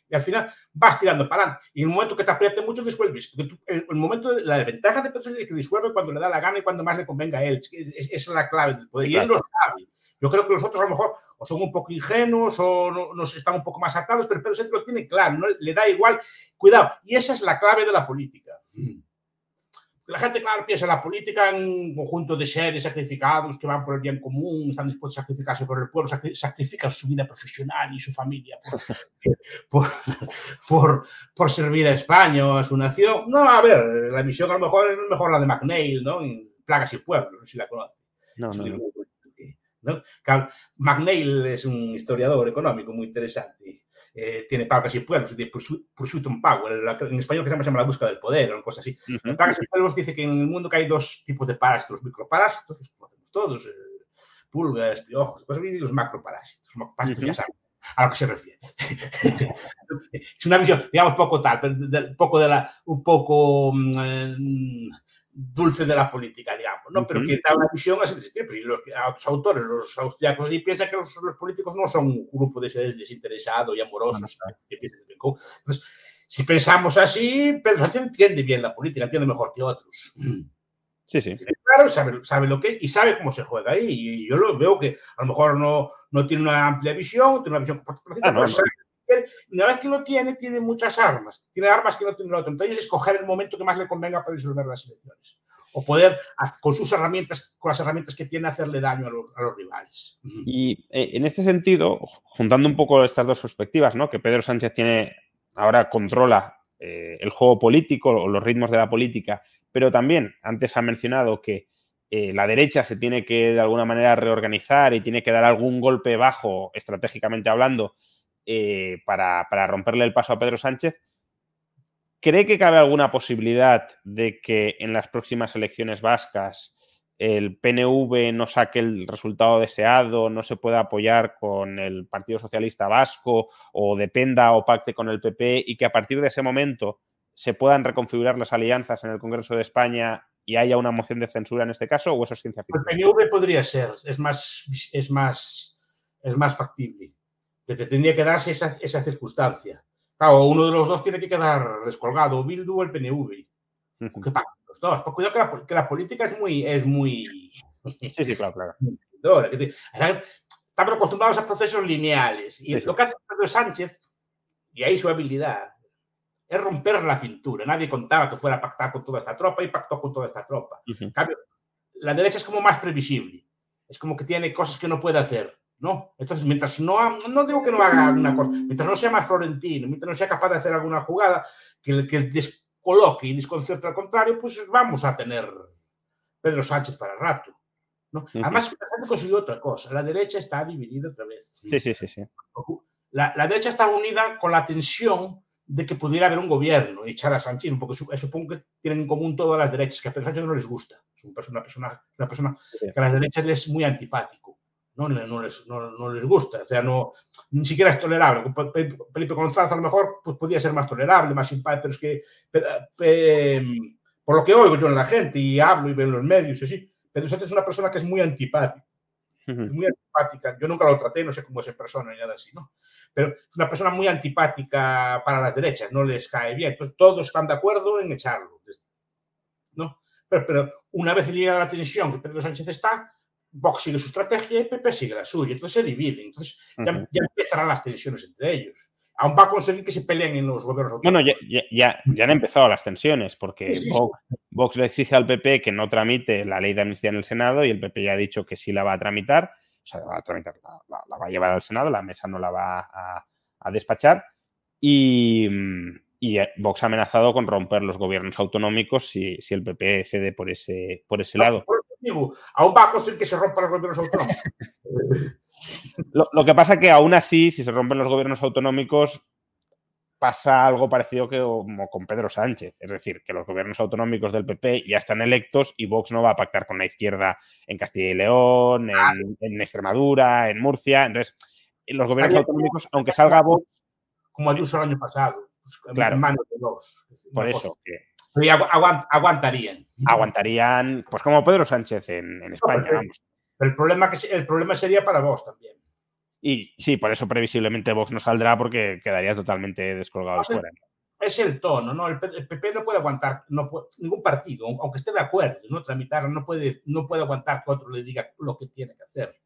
Y al final vas tirando para adelante. Y en el momento que te apriete mucho, disuelves. Porque el, momento de, la ventaja de Pedro es que disuelve cuando le da la gana y cuando más le convenga a él. esa es la clave del poder. Y él lo sabe. Yo creo que los otros a lo mejor o son un poco ingenuos o no, nos están un poco más atados, pero Pedro Sánchez lo tiene claro, ¿no? le da igual. Cuidado. Y esa es la clave de la política. La gente, claro, piensa en la política en un conjunto de seres sacrificados que van por el bien común, están dispuestos a sacrificarse por el pueblo, sacrifican su vida profesional y su familia por, por, por, servir a España o a su nación. No, a ver, la misión a lo mejor es mejor la de McNeil, ¿no? En Plagas y Pueblos, no sé si la conoce. No, no, no. ¿No? McNeil es un historiador económico muy interesante. Eh, tiene Pagas y Pueblos, de Pursuit on Power, en español que se llama, La búsqueda del poder, o cosas así. Uh y Pueblos dice que en el mundo que hay dos tipos de parásitos, los microparásitos, los conocemos todos, eh, pulgas, piojos, y los macroparásitos. Los macroparásitos ya saben a lo que se refiere. es una visión, digamos, poco tal, pero poco de la, un poco eh, dulce de la política, digamos, ¿no? Pero que da una visión así de ese tipo. Y los, otros autores, los austriacos, y piensan que los, políticos no son un grupo de seres desinteresados y amorosos. Entonces, si pensamos así, Pedro Sánchez entiende bien la política, entiende mejor que otros. Sí, sí. Claro, sabe, sabe lo que y sabe cómo se juega ahí. Y yo lo veo que a lo mejor no, no tiene una amplia visión, tiene una visión ah, no, una vez que lo tiene, tiene muchas armas. Tiene armas que no tiene el otro. Entonces, escoger el momento que más le convenga para disolver las elecciones. O poder, con sus herramientas, con las herramientas que tiene, hacerle daño a los, rivales. Y eh, en este sentido, juntando un poco estas dos perspectivas, ¿no? que Pedro Sánchez tiene, ahora controla eh, el juego político o los ritmos de la política, pero también antes ha mencionado que eh, la derecha se tiene que de alguna manera reorganizar y tiene que dar algún golpe bajo, estratégicamente hablando, eh, para, romperle el paso a Pedro Sánchez. ¿Cree que cabe alguna posibilidad de que en las próximas elecciones vascas el PNV no saque el resultado deseado, no se pueda apoyar con el Partido Socialista Vasco o dependa o pacte con el PP y que a partir de ese momento se puedan reconfigurar las alianzas en el Congreso de España y haya una moción de censura en este caso o eso es ciencia ficción? El PNV podría ser, es más, es más, es más factible que te tendría que darse esa, esa circunstancia. Claro, uno de los dos tiene que quedar descolgado, Bildu o el PNV. ¿Qué pasa? Los dos. Pues cuidado que la, que la, política es muy, es muy. Sí, sí, claro, claro. Estamos acostumbrados a procesos lineales. Y sí, lo que hace Pedro Sánchez, y ahí su habilidad, es romper la cintura. Nadie contaba que fuera a pactar con toda esta tropa y pactó con toda esta tropa. Uh -huh. En cambio, la derecha es como más previsible. Es como que tiene cosas que no puede hacer. ¿No? Entonces, mientras no, no digo que no haga alguna cosa, mientras no sea más florentino, mientras no sea capaz de hacer alguna jugada que, que descoloque y desconcierta al contrario, pues vamos a tener Pedro Sánchez para rato. ¿no? Uh -huh. Además, consiguió otra cosa. La derecha está dividida otra vez. Sí, sí, sí. sí. La, la, derecha está unida con la tensión de que pudiera haber un gobierno y echar a Sánchez, porque supongo que tienen en común todas las derechas, que a Pedro Sánchez no les gusta. Es una persona, una persona que a las derechas les es muy antipático. No, no, les, no, no, les, gusta, o sea, no, ni siquiera es tolerable. Felipe González a lo mejor pues, podía ser más tolerable, más simpático, pero es que, pe, por lo que oigo yo en la gente y hablo y veo en los medios, y así, Pedro Sánchez es una persona que es muy antipática, uh -huh. muy antipática. Yo nunca lo traté, no sé cómo es en persona ni nada así, ¿no? Pero es una persona muy antipática para las derechas, no les cae bien. Entonces todos están de acuerdo en echarlo, ¿no? Pero, pero una vez llega la tensión que Pedro Sánchez está, Vox sigue su estrategia y PP sigue la suya. Entonces se dividen. Entonces ya, uh -huh. ya empezarán las tensiones entre ellos. Aún va a conseguir que se peleen en los gobiernos autónomos. Bueno, ya, ya, ya, han empezado las tensiones, porque sí, sí, Vox, sí. Vox, le exige al PP que no tramite la ley de amnistía en el Senado y el PP ya ha dicho que sí la va a tramitar. O sea, la va a tramitar, la, la, la va a llevar al Senado, la mesa no la va a, a despachar. Y, y, Vox ha amenazado con romper los gobiernos autonómicos si, si el PP cede por ese, por ese lado. Aún va a conseguir que se rompan los gobiernos autonómicos. Lo, lo, que pasa que aún así, si se rompen los gobiernos autonómicos, pasa algo parecido que como con Pedro Sánchez. Es decir, que los gobiernos autonómicos del PP ya están electos y Vox no va a pactar con la izquierda en Castilla y León, en, en Extremadura, en Murcia. Entonces, los gobiernos Estaría autonómicos, aunque salga Vox... Como Ayuso el año pasado. Pues, claro. En manos de Vox. Por eso. Que, Aguant, aguantarían. Aguantarían, pues como Pedro Sánchez en, en España, no, pero, vamos. Pero el problema, que, el problema sería para vos también. Y sí, por eso previsiblemente Vox no saldrá porque quedaría totalmente descolgado no, fuera. Es el tono, ¿no? El, PP no puede aguantar, no puede, ningún partido, aunque esté de acuerdo, no tramitar, no puede, no puede aguantar que otro le diga lo que tiene que hacer.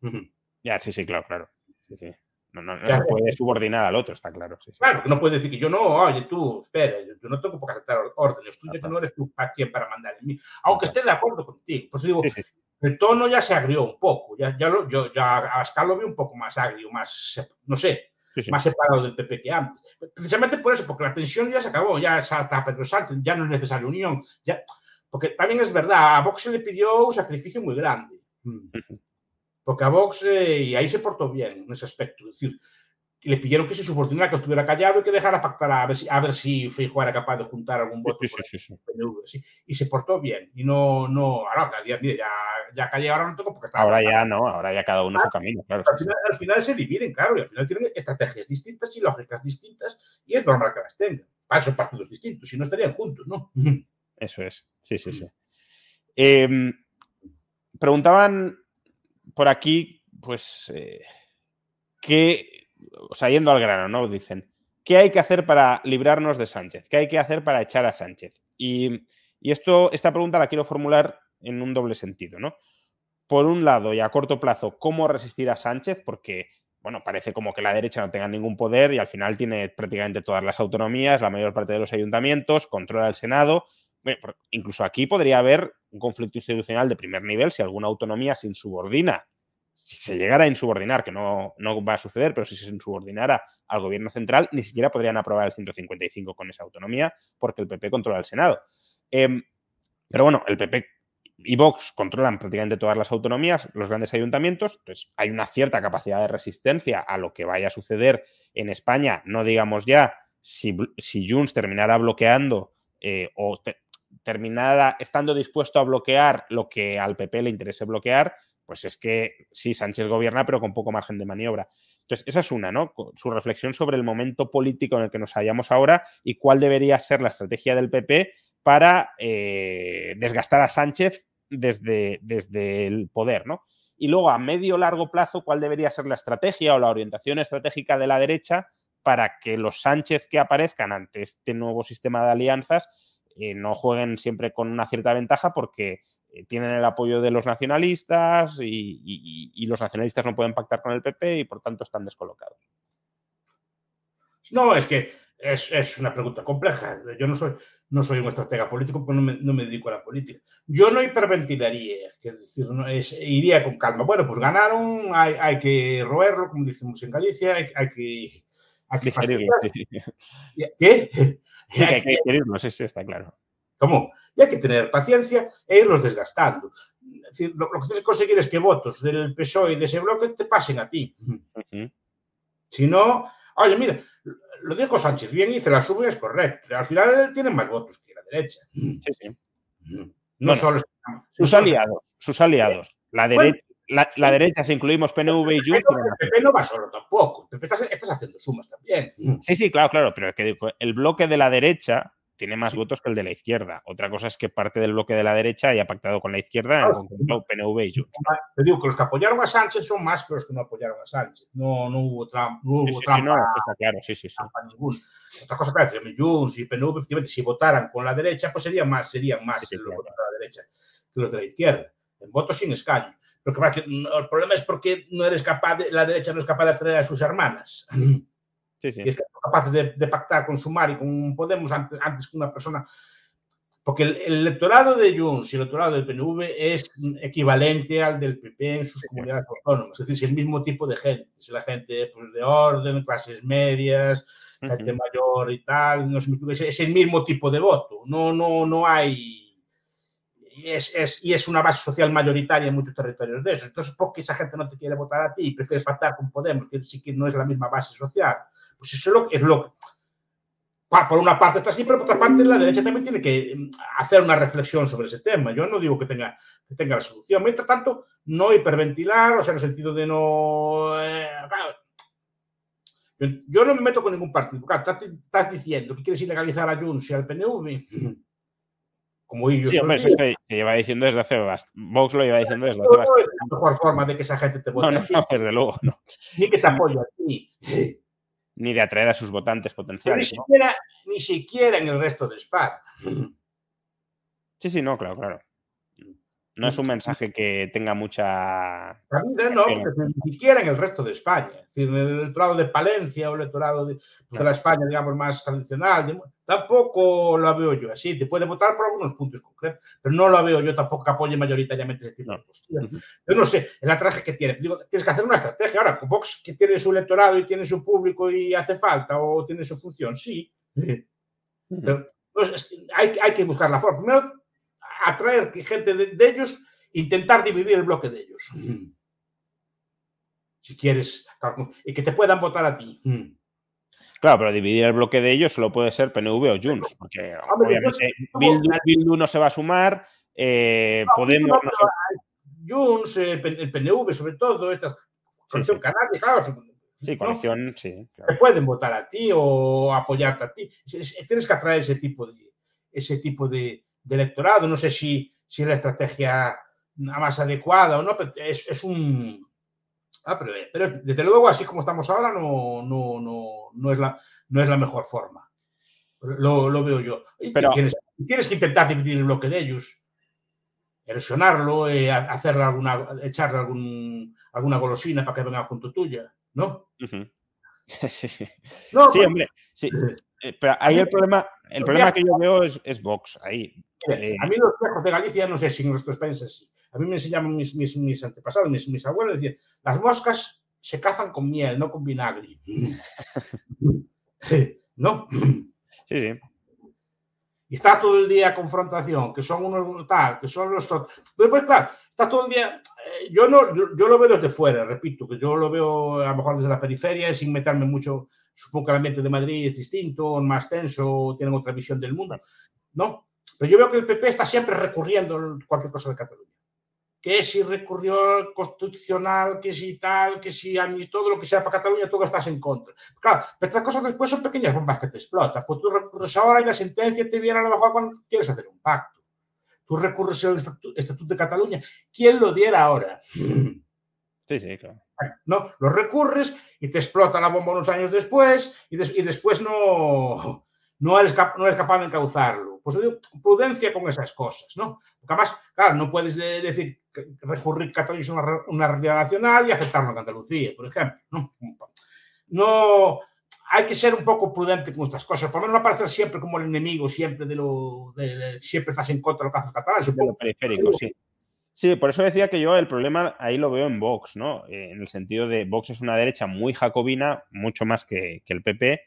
Ya, sí, sí, claro, claro. Sí, sí. No, no, no se puede subordinar al otro, está claro. Sí, sí. Claro, que no puede decir que yo no, oye, tú, espera, yo no tengo por qué aceptar órdenes, tú ya que no eres tú para quien para mandar en mí, aunque esté de acuerdo contigo. Por eso digo, sí, el tono ya se agrió un poco, ya, ya, lo, yo ya a Ascar lo veo un poco más agrio, más, no sé, más separado del PP que antes. Precisamente por eso, porque la tensión ya se acabó, ya salta Pedro Sánchez, ya no es necesaria unión, ya, porque también es verdad, a Vox se le pidió un sacrificio muy grande. Porque a Vox, eh, y ahí se portó bien en ese aspecto. Es decir, le pidieron que se subordinara, que estuviera callado y que dejara pactar a ver si, a ver si Feijóo era capaz de juntar algún voto. Sí, sí, sí, PNV, Y se portó bien. Y no, no, ahora, mire, ya, ya callé, ahora no tengo porque está. Ahora ya no, ahora ya cada uno ah, su camino, claro. Al final, al final, se dividen, claro, y al final tienen estrategias distintas y lógicas distintas, y es normal que las tengan. Para son partidos distintos, si no estarían juntos, ¿no? Eso es, sí, sí, sí. Eh, preguntaban por aquí, pues, eh, que, o sea, yendo al grano, ¿no? Dicen, ¿qué hay que hacer para librarnos de Sánchez? ¿Qué hay que hacer para echar a Sánchez? Y, y esto, esta pregunta la quiero formular en un doble sentido, ¿no? Por un lado, y a corto plazo, ¿cómo resistir a Sánchez? Porque, bueno, parece como que la derecha no tenga ningún poder y al final tiene prácticamente todas las autonomías, la mayor parte de los ayuntamientos, controla el Senado. Incluso aquí podría haber un conflicto institucional de primer nivel si alguna autonomía se insubordina, si se llegara a insubordinar, que no, no va a suceder, pero si se insubordinara al gobierno central, ni siquiera podrían aprobar el 155 con esa autonomía porque el PP controla el Senado. Eh, pero bueno, el PP y Vox controlan prácticamente todas las autonomías, los grandes ayuntamientos, entonces hay una cierta capacidad de resistencia a lo que vaya a suceder en España, no digamos ya si, si Junts terminara bloqueando eh, o terminara estando dispuesto a bloquear lo que al PP le interese bloquear, pues es que sí, Sánchez gobierna, pero con poco margen de maniobra. Entonces, esa es una, ¿no? Su reflexión sobre el momento político en el que nos hallamos ahora y cuál debería ser la estrategia del PP para eh, desgastar a Sánchez desde, desde el poder, ¿no? Y luego, a medio largo plazo, cuál debería ser la estrategia o la orientación estratégica de la derecha para que los Sánchez que aparezcan ante este nuevo sistema de alianzas eh, no jueguen siempre con una cierta ventaja porque eh, tienen el apoyo de los nacionalistas y, los nacionalistas no pueden pactar con el PP y por tanto están descolocados. No, es que es, una pregunta compleja. Yo no soy, no soy un estratega político porque no me, dedico a la política. Yo no hiperventilaría, es decir, iría con calma. Bueno, pues ganaron, hay, que roerlo, como decimos en Galicia, hay, que... Hay que ¿Qué? Sí, hay que sí, sí, está claro. ¿Cómo? Y hay que tener paciencia e irlos desgastando. Es decir, lo, que tienes que conseguir es que votos del PSOE y de ese bloque te pasen a ti. Si no, oye, mira, lo dijo Sánchez bien, hice la sube es correcto. Al final tienen más votos que la derecha. Sí, sí. No solo. Sus aliados, sus aliados. La derecha. La, derecha, si incluimos PNV y Junts. El PP no va solo tampoco. PP estás, haciendo sumas también. Sí, sí, claro, claro. Pero que el bloque de la derecha tiene más votos que el de la izquierda. Otra cosa es que parte del bloque de la derecha haya pactado con la izquierda, en concreto PNV y Junts. Te digo que los que apoyaron a Sánchez son más que los que no apoyaron a Sánchez. No, no hubo, trampa. No hubo trampa. claro, sí, sí, sí. Otra cosa que decir, Junts y PNV, efectivamente, si votaran con la derecha, pues serían más, serían más los de la derecha que los de la izquierda. En votos sin escaño. Pero que, el problema es porque no eres capaz de, la derecha no es capaz de atraer a sus hermanas. Sí, sí. Y es que son capaces de, pactar con Sumar y con Podemos antes, antes que una persona. Porque el, electorado de Junts y el electorado del PNV es equivalente al del PP en sus comunidades autónomas. Es decir, es el mismo tipo de gente. Es la gente pues, de orden, clases medias, gente mayor y tal. No es, es, el mismo tipo de voto. No, no, no hay. Es, es, y es, una base social mayoritaria en muchos territorios de esos. Entonces, ¿por qué esa gente no te quiere votar a ti y prefiere pactar con Podemos, que sí que no es la misma base social? Pues eso es lo, es lo por una parte está así, pero por otra parte la derecha también tiene que mm, hacer una reflexión sobre ese tema. Yo no digo que tenga, que tenga la solución. Mientras tanto, no hiperventilar, o sea, en el sentido de no... Eh, yo, no me meto con ningún partido. estás, diciendo que quieres ilegalizar a Junts y al PNV. Como ellos. Sí, hombre, eso se, lleva diciendo desde hace bastante. Vox lo lleva diciendo desde hace bastante. No es la mejor forma de que esa gente te vote. No, no, no, desde luego, no. Ni que te apoye a ti ni de atraer a sus votantes potenciales. Ni, siquiera, ni siquiera en el resto de España. Sí, sí, no, claro, claro. No es un mensaje que tenga mucha. no, ni siquiera en el resto de España. Es decir, en el electorado de Palencia o el electorado de, la España, digamos, más tradicional, tampoco lo veo yo así. Te puede votar por algunos puntos concretos, pero no lo veo yo tampoco que apoye mayoritariamente ese tipo de posturas. Yo no sé, es la traje que tiene. tienes que hacer una estrategia. Ahora, con Vox, que tiene su electorado y tiene su público y hace falta o tiene su función, sí. Pero pues, hay, hay que buscar la forma. Primero, atraer gente de, ellos, intentar dividir el bloque de ellos. Si quieres, y que te puedan votar a ti. Claro, pero dividir el bloque de ellos solo puede ser PNV o Junts, porque obviamente Bildu, no se va a sumar, eh, Podemos... No Junts, el, PNV sobre todo, esta coalición canaria, claro. Sí, coalición, sí. Te pueden votar a ti o apoyarte a ti. Tienes que atraer ese tipo de, ese tipo de, de electorado. No sé si, si es la estrategia más adecuada o no, pero es, un... Ah, pero, desde luego, así como estamos ahora, no, no, no, no, es, la, no es la mejor forma. Lo, lo veo yo. pero, tienes, tienes, que intentar dividir el bloque de ellos, erosionarlo, eh, hacerle alguna, echarle algún, alguna golosina para que venga junto tuya, ¿no? Sí, sí. No, sí, hombre, sí. Eh, pero ahí el problema, el problema que yo veo es, es Vox. Ahí. Eh, a mí los viejos de Galicia, no sé si en nuestros países sí. A mí me enseñaban mis, mis, mis antepasados, mis, mis, abuelos, decían, las moscas se cazan con miel, no con vinagre. ¿No? Sí, sí. Y está todo el día confrontación, que son unos tal, que son los... Pero pues claro, está todo el día... Eh, yo, no, yo, yo, lo veo desde fuera, repito, que yo lo veo a lo mejor desde la periferia, sin meterme mucho Supongo que el ambiente de Madrid es distinto, más tenso, tienen otra visión del mundo, ¿no? Pero yo veo que el PP está siempre recurriendo a cualquier cosa de Cataluña. Que si recurrió constitucional, que si tal, que si a mí todo lo que sea para Cataluña, todo estás en contra. Claro, pero estas cosas después son pequeñas bombas que te explotan. Pues tú recurres ahora y la sentencia te viene a lo mejor cuando quieres hacer un pacto. Tú recurres al Estatuto de Cataluña. ¿Quién lo diera ahora? Sí, sí, claro. ¿No? Lo recurres y te explota la bomba unos años después y, y después no, no, eres no eres capaz de encauzarlo. Pues digo, prudencia con esas cosas, ¿no? Porque además, claro, no puedes decir recurrir Cataluña a una, una realidad nacional y aceptarlo en Andalucía, por ejemplo, ¿no? No, hay que ser un poco prudente con estas cosas, por lo menos no aparecer siempre como el enemigo, siempre de lo, de, siempre estás en contra de lo que catalán. Supongo. periférico, sí. Sí, por eso decía que yo el problema ahí lo veo en Vox, ¿no? Eh, en el sentido de Vox es una derecha muy jacobina, mucho más que, que el PP,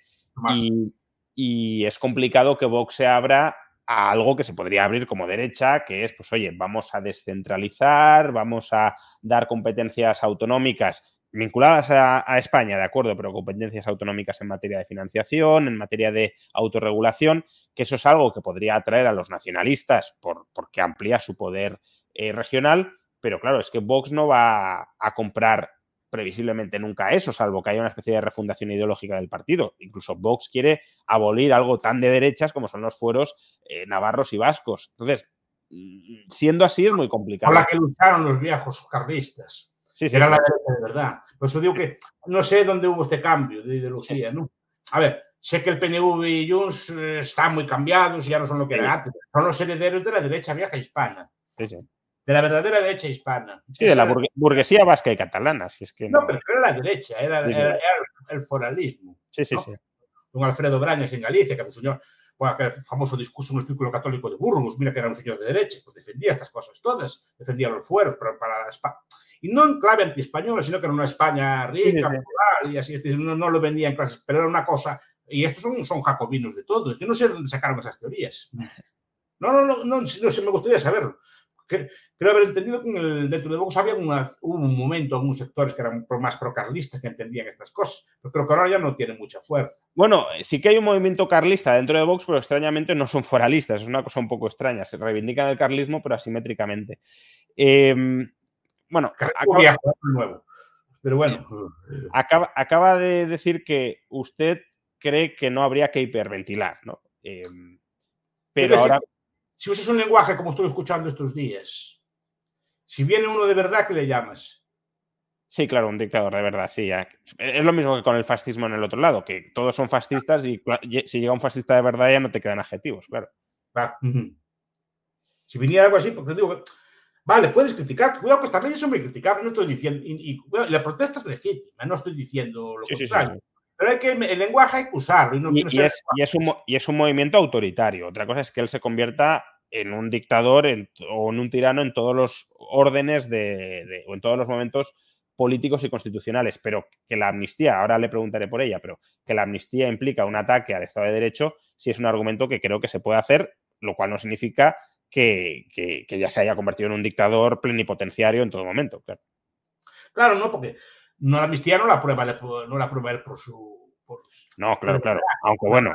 y, y, es complicado que Vox se abra a algo que se podría abrir como derecha, que es, pues, oye, vamos a descentralizar, vamos a dar competencias autonómicas vinculadas a, España, de acuerdo, pero competencias autonómicas en materia de financiación, en materia de autorregulación, que eso es algo que podría atraer a los nacionalistas por, porque amplía su poder eh, regional, pero claro, es que Vox no va a comprar previsiblemente nunca eso, salvo que haya una especie de refundación ideológica del partido. Incluso Vox quiere abolir algo tan de derechas como son los fueros eh, navarros y vascos. Entonces, mm, siendo así es muy complicado. Con la que lucharon los viejos carlistas. Sí, Era la derecha de verdad. Por eso digo que no sé dónde hubo este cambio de ideología, ¿no? A ver, sé que el PNV y Junts eh, están muy cambiados, ya no son lo que eran antes. Son los herederos de la derecha vieja hispana. Sí, sí. De la verdadera derecha hispana. Sí, de la burguesía vasca y catalana, si es que... No, pero era la derecha, era, el foralismo. Sí, sí, sí. Don Alfredo Brañas en Galicia, que era un señor bueno, aquel famoso discurso en el Círculo Católico de Burgos, mira que era un señor de derecha, pues defendía estas cosas todas, defendía los fueros pero para España. Y no en clave anti-española, sino que era una España rica, popular, y así, decir, no, no, lo vendía en clases, pero era una cosa, y estos son, son jacobinos de todo, yo no sé de dónde sacaron esas teorías. No, no, no, no, no, no me gustaría saberlo creo haber entendido que el, dentro de Vox había un momento, algunos sectores que eran más pro-carlistas que entendían estas cosas, pero creo que ahora ya no tiene mucha fuerza. Bueno, sí que hay un movimiento carlista dentro de Vox, pero extrañamente no son foralistas, es una cosa un poco extraña, se reivindican el carlismo, pero asimétricamente. Em, bueno, acaba, nuevo. Pero bueno. Acaba, de decir que usted cree que no habría que hiperventilar, ¿no? Em, pero ahora si usas un lenguaje como estoy escuchando estos días, si viene uno de verdad, ¿qué le llamas? Sí, claro, un dictador de verdad, sí. Es lo mismo que con el fascismo en el otro lado, que todos son fascistas y si llega un fascista de verdad ya no te quedan adjetivos, claro. Si viniera algo así, porque digo, vale, puedes criticar, cuidado que estas leyes son muy criticables, no estoy diciendo, y, la protesta es legítima, no estoy diciendo lo contrario. Pero hay que, el lenguaje hay que usarlo. Y, es, un, y es un movimiento autoritario. Otra cosa es que él se convierta en un dictador o en un tirano en todos los órdenes de, o en todos los momentos políticos y constitucionales, pero que la amnistía, ahora le preguntaré por ella, pero que la amnistía implica un ataque al Estado de Derecho, sí es un argumento que creo que se puede hacer, lo cual no significa que, ya se haya convertido en un dictador plenipotenciario en todo momento. Claro, claro no, porque no la amnistía no la prueba, no la prueba él por su... no, claro, claro, aunque bueno,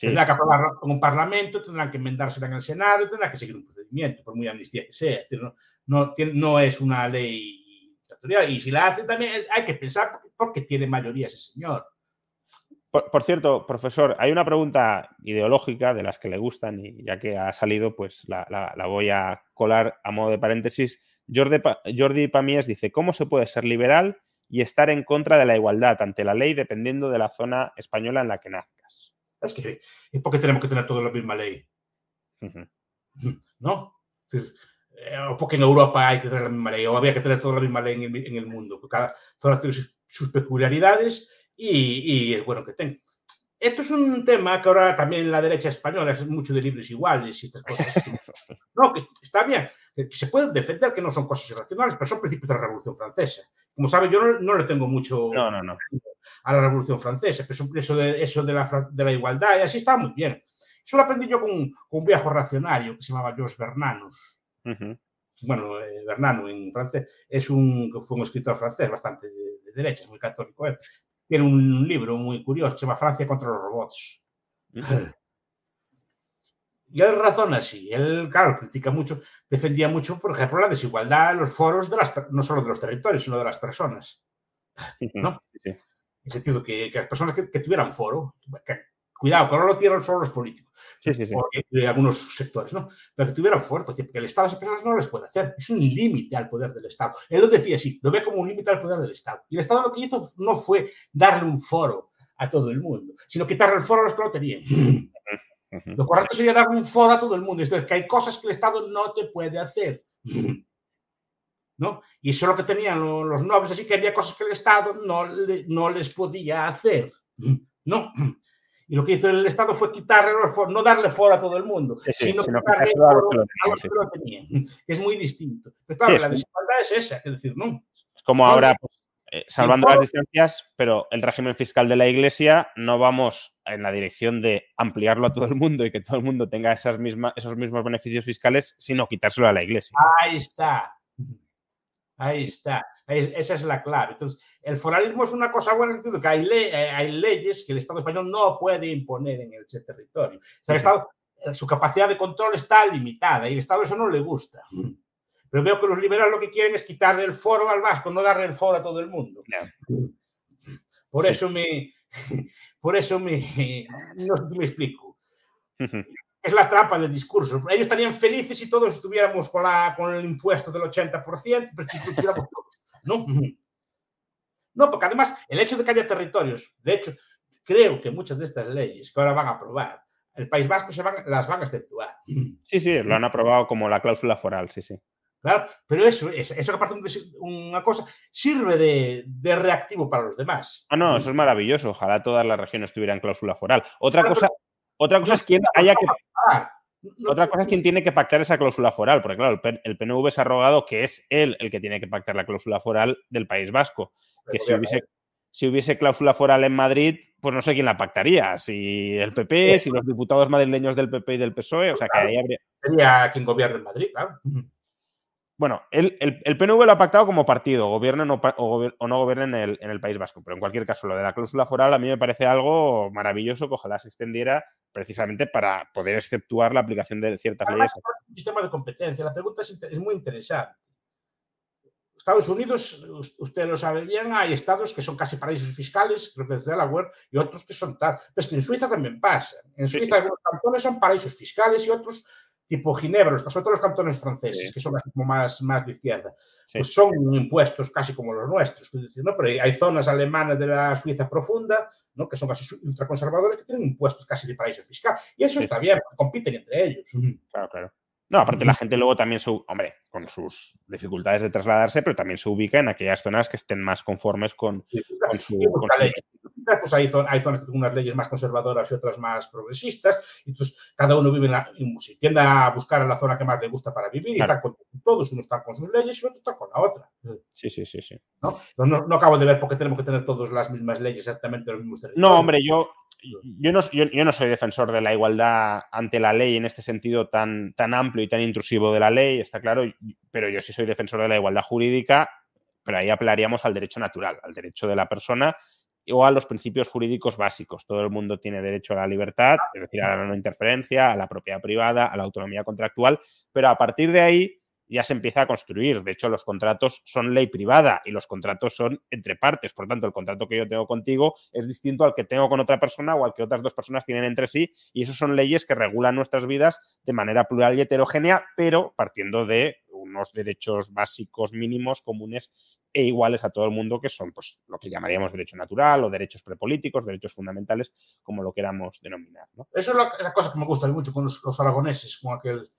Tendrá que aprobar con un parlamento, tendrán que enmendársela en el Senado, tendrá que seguir un procedimiento, por muy amnistía que sea. Es decir, no, no, es una ley dictatorial. Y si la hace también hay que pensar por qué tiene mayoría ese señor. Por, cierto, profesor, hay una pregunta ideológica de las que le gustan y ya que ha salido, pues la, voy a colar a modo de paréntesis. Jordi, Jordi Pamies dice, ¿cómo se puede ser liberal y estar en contra de la igualdad ante la ley dependiendo de la zona española en la que nazcas? Es que es porque tenemos que tener toda la misma ley. ¿No? Eh, o porque en Europa hay que tener la misma ley, o había que tener toda la misma ley en el, mundo. cada zona tiene sus, peculiaridades y, es bueno que tenga. Esto es un tema que ahora también la derecha española es mucho de libres iguales y estas cosas. no, que está bien, que se puede defender que no son cosas irracionales, pero son principios de la Revolución Francesa. Como sabe, yo no, no le tengo mucho no, no, a la Revolución Francesa, pero eso de, eso de, la, de la igualdad y así está muy bien. Eso lo aprendí yo con, un viejo racionario que se llamaba Georges Bernanos. Bueno, eh, Bernano en francés es un, fue un escritor francés bastante de, derecha, muy católico. Tiene un libro muy curioso que se llama Francia contra los robots. Y él razona así. Él, claro, critica mucho, defendía mucho, por ejemplo, la desigualdad en los foros, de las, no solo de los territorios, sino de las personas. ¿no? En el sentido que, que las personas que, tuvieran foro, que Cuidado, que no lo tienen solo los políticos. Sí, sí, sí. de algunos sectores, ¿no? Pero que tuvieran fuerza, porque el Estado a esas personas no les puede hacer. Es un límite al poder del Estado. Él lo decía así, lo ve como un límite al poder del Estado. Y el Estado lo que hizo no fue darle un foro a todo el mundo, sino quitarle el foro a los que lo tenían. Lo correcto sería darle un foro a todo el mundo. Entonces, que hay cosas que el Estado no te puede hacer. ¿No? Y eso es lo que tenían los nobles, así que había cosas que el Estado no, no les podía hacer. ¿No? Y lo que hizo el Estado fue quitarle no darle foro a todo el mundo, sino, sino quitarle foro a los que lo tenían. Es muy distinto. claro, la desigualdad es esa, es decir, no. Es como ahora, pues, eh, salvando las distancias, pero el régimen fiscal de la Iglesia no vamos en la dirección de ampliarlo a todo el mundo y que todo el mundo tenga esas mismas, esos mismos beneficios fiscales, sino quitárselo a la Iglesia. Ahí está. Ahí está. Esa es la clave. Entonces, el foralismo es una cosa buena en que hay, eh, hay leyes que el Estado español no puede imponer en ese territorio. O sea, el Estado, eh, su capacidad de control está limitada y al Estado eso no le gusta. Pero veo que los liberales lo que quieren es quitarle el foro al vasco, no darle el foro a todo el mundo. Por eso me. Por eso me. No sé si me explico es la trampa del discurso. Ellos estarían felices si todos estuviéramos con, la, con el impuesto del 80%, pero si todos, ¿no? No, porque además el hecho de que haya territorios, de hecho, creo que muchas de estas leyes que ahora van a aprobar, el País Vasco se van, las van a exceptuar. Sí, sí, lo han aprobado como la cláusula foral, sí, sí. Claro, pero eso, eso que parece una cosa, sirve de, de, reactivo para los demás. Ah, no, eso es maravilloso. Ojalá todas las regiones tuvieran cláusula foral. Otra cosa, otra cosa es quién haya que. Otra cosa es quién tiene que pactar esa cláusula foral, porque claro, el PNV se ha rogado que es él el que tiene que pactar la cláusula foral del País Vasco. Que si hubiese, si hubiese cláusula foral en Madrid, pues no sé quién la pactaría. Si el PP, si los diputados madrileños del PP y del PSOE, o sea que ahí habría. Sería quien gobierna en Madrid, claro. Bueno, el, el, PNV lo ha pactado como partido, gobiernen o, o, no gobiernen en el, en el, País Vasco. Pero en cualquier caso, lo de la cláusula foral a mí me parece algo maravilloso que ojalá se extendiera precisamente para poder exceptuar la aplicación de ciertas leyes. Un sistema de competencia. La pregunta es, es, muy interesante. Estados Unidos, usted lo sabe bien, hay estados que son casi paraísos fiscales, creo que es Delaware, y otros que son tal. Pero es que en Suiza también pasa. En Suiza sí, sí. algunos cantones son paraísos fiscales y otros tipo Ginebra, sobre todo los cantones franceses, sí. que son como más, más de izquierda, sí. pues son impuestos casi como los nuestros. ¿no? Pero hay zonas alemanas de la Suiza profunda, ¿no? que son casi ultraconservadores, que tienen impuestos casi de paraíso fiscal. Y eso sí. está bien, compiten entre ellos. Claro, claro. No, aparte la gente luego también, se, hombre, con sus dificultades de trasladarse, pero también se ubica en aquellas zonas que estén más conformes con, con su... Con ley. Pues hay, zonas, hay zonas que tienen unas leyes más conservadoras y otras más progresistas, y entonces cada uno vive en la... Y tiende a buscar la zona que más le gusta para vivir, claro. y están con todos, uno está con sus leyes y otro está con la otra. Sí, sí, sí. sí. ¿No? No, no acabo de ver por qué tenemos que tener todos las mismas leyes, exactamente los mismos territorios. No, hombre, yo, yo no, yo, yo, no, soy defensor de la igualdad ante la ley en este sentido tan, tan amplio y tan intrusivo de la ley, está claro, pero yo sí soy defensor de la igualdad jurídica, pero ahí apelaríamos al derecho natural, al derecho de la persona o a los principios jurídicos básicos. Todo el mundo tiene derecho a la libertad, es decir, a la no interferencia, a la propiedad privada, a la autonomía contractual, pero a partir de ahí ya se empieza a construir. De hecho, los contratos son ley privada y los contratos son entre partes. Por tanto, el contrato que yo tengo contigo es distinto al que tengo con otra persona o al que otras dos personas tienen entre sí. Y eso son leyes que regulan nuestras vidas de manera plural y heterogénea, pero partiendo de unos derechos básicos mínimos comunes e iguales a todo el mundo, que son pues, lo que llamaríamos derecho natural o derechos prepolíticos, derechos fundamentales, como lo queramos denominar. ¿no? Eso es la, la, cosa que me gusta mucho con los, los aragoneses, con aquel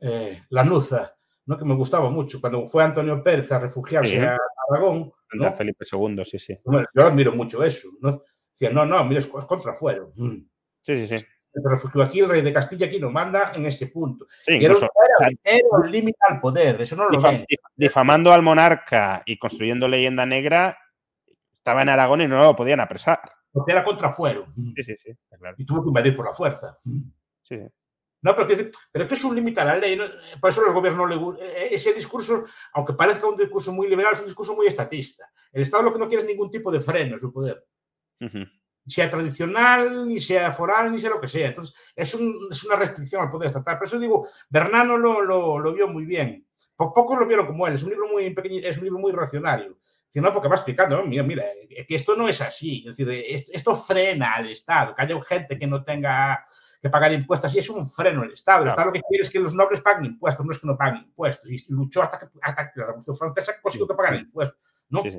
eh, Lanuza, ¿no? que me gustaba mucho. Cuando fue Antonio Pérez a refugiarse sí. a Aragón. ¿no? Felipe II, sí, sí. Bueno, yo admiro mucho eso. ¿no? Decía, no, no, mira, es contrafuero. Sí, sí, sí. Refugió aquí, el rey de Castilla aquí no manda en ese punto. Sí, y incluso, era, era, un límite al poder, eso no lo difam, ven. Difamando al monarca y construyendo leyenda negra, estaba en Aragón y no lo podían apresar. Porque era contrafuero. Sí, sí, sí. Claro. Y tuvo que invadir por la fuerza. Sí, sí. No, pero, pero esto es un límite a la ley. ¿no? Por eso los gobiernos no le eh, Ese discurso, aunque parezca un discurso muy liberal, es un discurso muy estatista. El Estado lo que no quiere es ningún tipo de freno en su poder. Uh -huh. Sea tradicional, ni sea foral, ni sea lo que sea. Entonces, es, un, es una restricción al poder estatal. Por eso digo, Bernano lo, lo, lo, vio muy bien. Pocos lo vieron como él. Es un libro muy pequeño, es un libro muy racionario. Sino porque va explicando, mira, mira, que esto no es así. Es decir, esto frena al Estado, que haya gente que no tenga que pagar impuestos y es un freno el Estado. El Estado lo que quiere es que los nobles paguen impuestos, no es que no paguen impuestos. Y luchó hasta que, hasta que la Revolución Francesa consiguió que pagaran impuestos. ¿no? Sí, sí.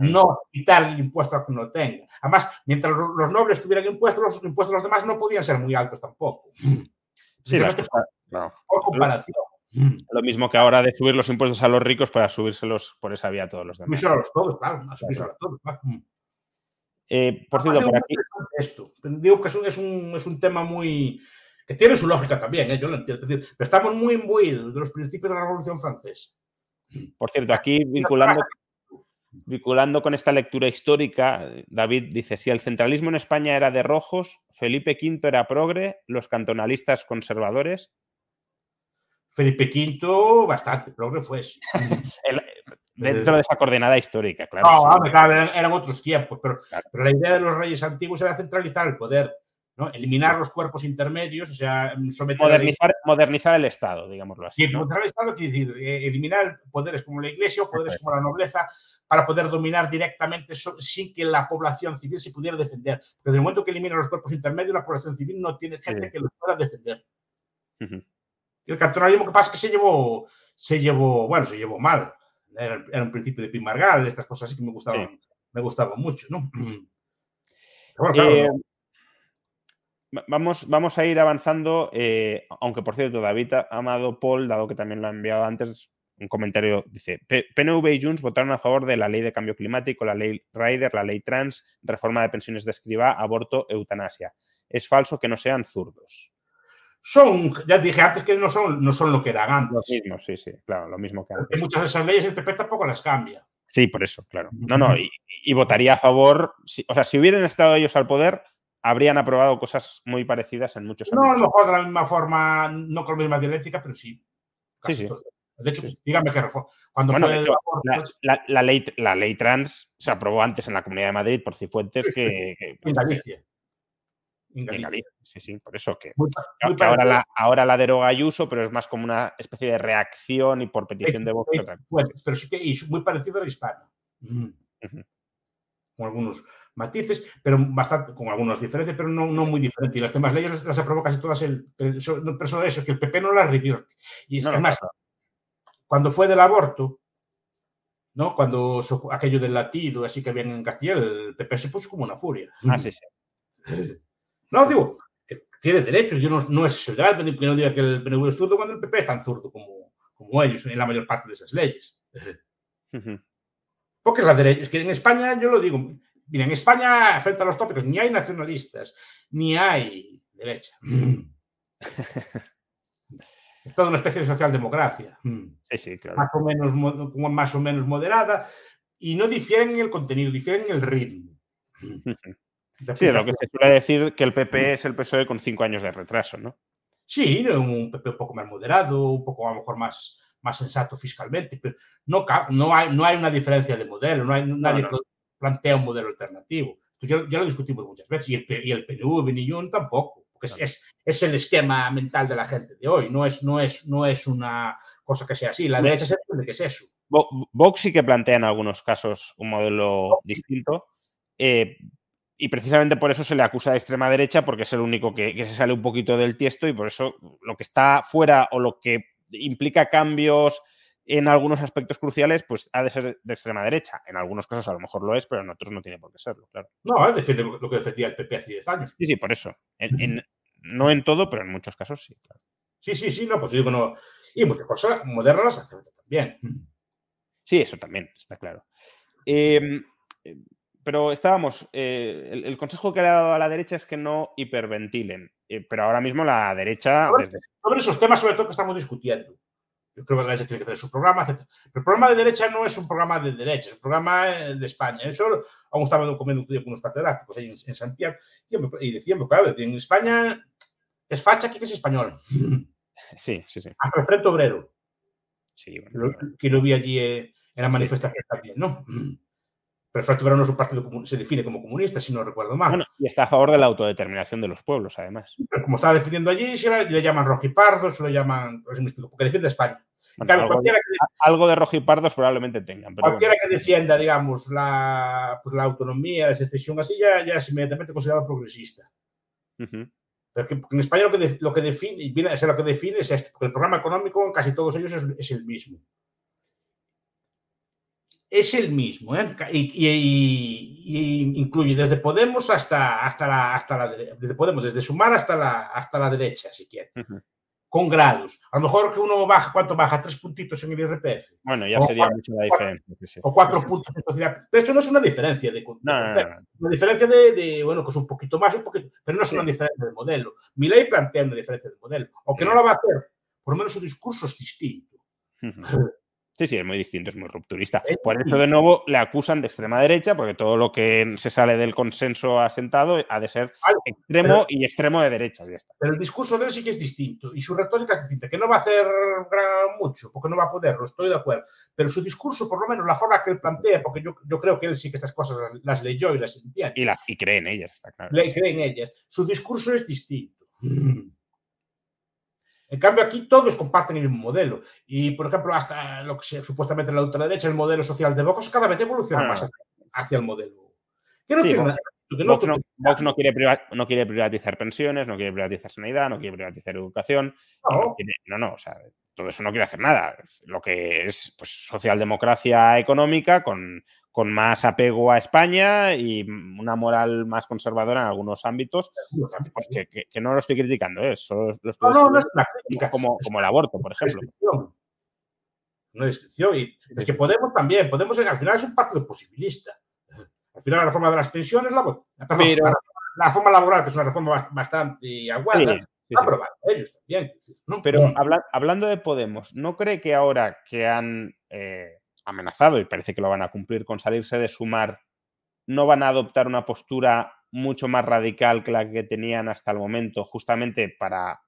No quitar el impuesto a que no tenga. Además, mientras los nobles tuvieran impuestos, los impuestos de los demás no podían ser muy altos tampoco. Sí, Por comparación. Lo mismo que ahora de subir los impuestos a los ricos para subírselos por esa vía a todos los demás. Subírselos a todos, claro. Subírselos a todos, claro. Eh, por cierto, por aquí... Esto. Digo que es un, es, un, es tema muy... que tiene su lógica también, ¿eh? yo lo entiendo. decir, pero estamos muy imbuidos de los principios de la Revolución Francesa. Por cierto, aquí vinculando, vinculando con esta lectura histórica, David dice, si el centralismo en España era de rojos, Felipe V era progre, los cantonalistas conservadores. Felipe V bastante progre fue. dentro de esa coordenada histórica, claro. No, eran, otros tiempos, pero, pero la idea de los reyes antiguos era centralizar el poder Eliminar los cuerpos intermedios, o sea, modernizar, modernizar el Estado, digámoslo así. Sí, modernizar el Estado quiere decir eh, eliminar poderes como la Iglesia o poderes como la nobleza para poder dominar directamente sin que la población civil se pudiera defender. Pero desde el momento que elimina los cuerpos intermedios, la población civil no tiene gente que los pueda defender. El cantonalismo que pasa es que se llevó, se llevó, bueno, se llevó mal. Era, un principio de Pimargal, estas cosas así que me gustaban, me gustaban mucho, ¿no? Eh, Vamos, vamos a ir avanzando, eh, aunque por cierto, David Amado Paul, dado que también lo ha enviado antes, un comentario dice: PNV y Junts votaron a favor de la ley de cambio climático, la ley Rider, la ley trans, reforma de pensiones de escriba, aborto, eutanasia. Es falso que no sean zurdos. Son, ya dije antes que no son, no son lo que eran antes. Lo mismo, sí, sí, claro, lo mismo que antes. muchas de esas leyes el PP tampoco las cambia. Sí, por eso, claro. No, no, y, votaría a favor, o sea, si hubieran estado ellos al poder, habrían aprobado cosas muy parecidas en muchos No, a lo mejor de la misma forma, no con la misma dialéctica, pero sí. Sí, sí. De hecho, dígame que cuando fue la, ley, la ley trans se aprobó antes en la Comunidad de Madrid por Cifuentes que, en Galicia. En Galicia. Sí, sí, por eso que, ahora, la, ahora la deroga Ayuso, pero es más como una especie de reacción y por petición de voz. pero sí que y muy parecido a la hispana. Con algunos matices, pero bastante, con algunas diferencias, pero no, no muy diferentes. Y las demás leyes las, aprobó casi todas el. Pero eso, eso, que el PP no las revierte. Y es además, cuando fue del aborto, ¿no? Cuando aquello del latido, así que habían en Castilla, el PP se puso como una furia. Ah, sí, sí. No, digo, tiene derecho, yo no, no es legal que no diga que el PNV es zurdo cuando el PP es tan zurdo como, como ellos en la mayor parte de esas leyes. Porque la derecha, es que en España, yo lo digo, Mira, en España, frente a los tópicos, ni hay nacionalistas, ni hay derecha. es toda una especie de socialdemocracia. Sí, sí, claro. Más o, menos, más o menos moderada. Y no difieren en el contenido, difieren en el ritmo. Sí, lo que se suele decir que el PP es el PSOE con cinco años de retraso, ¿no? Sí, un PP un poco más moderado, un poco a lo mejor más, más sensato fiscalmente, pero no, no, hay, no hay una diferencia de modelo, no hay, nadie no, no. Plantea un modelo alternativo. Esto ya, ya, lo discutimos muchas veces y el, y el PNV ni Jun tampoco, porque es, es, es, el esquema mental de la gente de hoy, no es, no es, no es una cosa que sea así. La derecha se entiende que es eso. Vox sí que plantea en algunos casos un modelo Vox, distinto. Eh, y precisamente por eso se le acusa de extrema derecha, porque es el único que, que, se sale un poquito del tiesto y por eso lo que está fuera o lo que implica cambios en algunos aspectos cruciales, pues ha de ser de extrema derecha. En algunos casos a lo mejor lo es, pero en otros no tiene por qué serlo, claro. No, defiende lo que defendía el PP hace 10 años. Sí, sí, por eso. En, en, no en todo, pero en muchos casos sí, claro. Sí, sí, sí, no, pues yo digo no. Y muchas cosas modernas las hace también. Sí, eso también, está claro. Eh, pero estábamos, eh, el, el, consejo que le ha dado a la derecha es que no hiperventilen, eh, pero ahora mismo la derecha... Sobre, desde... sobre, esos temas, sobre todo, que estamos discutiendo. Yo creo que la derecha tiene que tener su programa, etc. Pero el programa de derecha no es un programa de derecha, es un programa de España. Eso aún estaba comiendo un día con unos catedráticos ahí en, en Santiago y decían, claro, en España es facha que es español. Sí, sí, sí. Hasta el Frente Obrero. Sí, bueno, que, lo, que lo vi allí en la manifestación sí. también, ¿no? Pero el Frente Obrero no es un partido se define como comunista, si no recuerdo mal. Bueno, y está a favor de la autodeterminación de los pueblos, además. Pero como estaba defendiendo allí, se le, llaman rojipardos, se lo llaman, pues, porque defiende España. Bueno, claro, algo, de, que, algo, de, rojipardos probablemente tengan. Pero cualquiera bueno. que defienda, digamos, la, pues, la autonomía, la secesión así, ya, ya es inmediatamente considerado progresista. Uh -huh. Pero que, en España lo que, de, lo que define, viene a ser lo que define es esto, porque el programa económico en casi todos ellos es, es el mismo. Es el mismo, ¿eh? y, y, y, incluye desde Podemos hasta, hasta, la, hasta la desde Podemos, desde Sumar hasta la, hasta la derecha, si quiere. Uh -huh. Con grados. A lo mejor que uno baja, ¿cuánto baja? Tres puntitos en el IRPF. Bueno, ya o sería cuatro, mucho la diferencia. Cuatro, sí. O cuatro puntos en sociedad. De hecho, no es una diferencia de, de no, no, no, Una diferencia de, de, bueno, que es un poquito más, un poquito, pero no es una diferencia de modelo. Mi ley plantea una diferencia de modelo. O que no la va a hacer, por lo menos su discurso es distinto. Uh -huh. Sí, sí, es muy distinto, es muy rupturista. Por eso, de nuevo, le acusan de extrema derecha, porque todo lo que se sale del consenso asentado ha de ser extremo pero, y extremo de derecha. Ya está. Pero el discurso de él sí que es distinto y su retórica es distinta, que no va a hacer mucho, porque no va a poderlo, estoy de acuerdo. Pero su discurso, por lo menos la forma que él plantea, porque yo, yo creo que él sí que estas cosas las leyó y las entiende. Y, la, y cree en ellas, está claro. Le cree en ellas. Su discurso es distinto. En cambio, aquí todos comparten el mismo modelo. Y, por ejemplo, hasta lo que sea, supuestamente la ultraderecha, el modelo social de Vox, cada vez evoluciona ah. más hacia, hacia, el modelo. Que no sí, tiene Vox, no, Vox, no, Vox no, quiere no, quiere privatizar pensiones, no quiere privatizar sanidad, no quiere privatizar educación. No, quiere, no, no, o sea, todo eso no quiere hacer nada. Lo que es pues, socialdemocracia económica con, con más apego a España y una moral más conservadora en algunos ámbitos, pues que, que, que, no lo estoy criticando, ¿eh? Solo lo estoy no, no, no es una crítica. Como, como el aborto, por ejemplo. Una descripción. Y es que Podemos también, Podemos al final es un partido posibilista. Al final la reforma de las pensiones, la, perdón, Pero... la, la, reforma laboral, que es una reforma bastante aguada, sí. Sí, sí. aprobado ellos también. ¿no? Pero habla, hablando de Podemos, ¿no cree que ahora que han eh, amenazado y parece que lo van a cumplir con salirse de sumar, no van a adoptar una postura mucho más radical que la que tenían hasta el momento, justamente para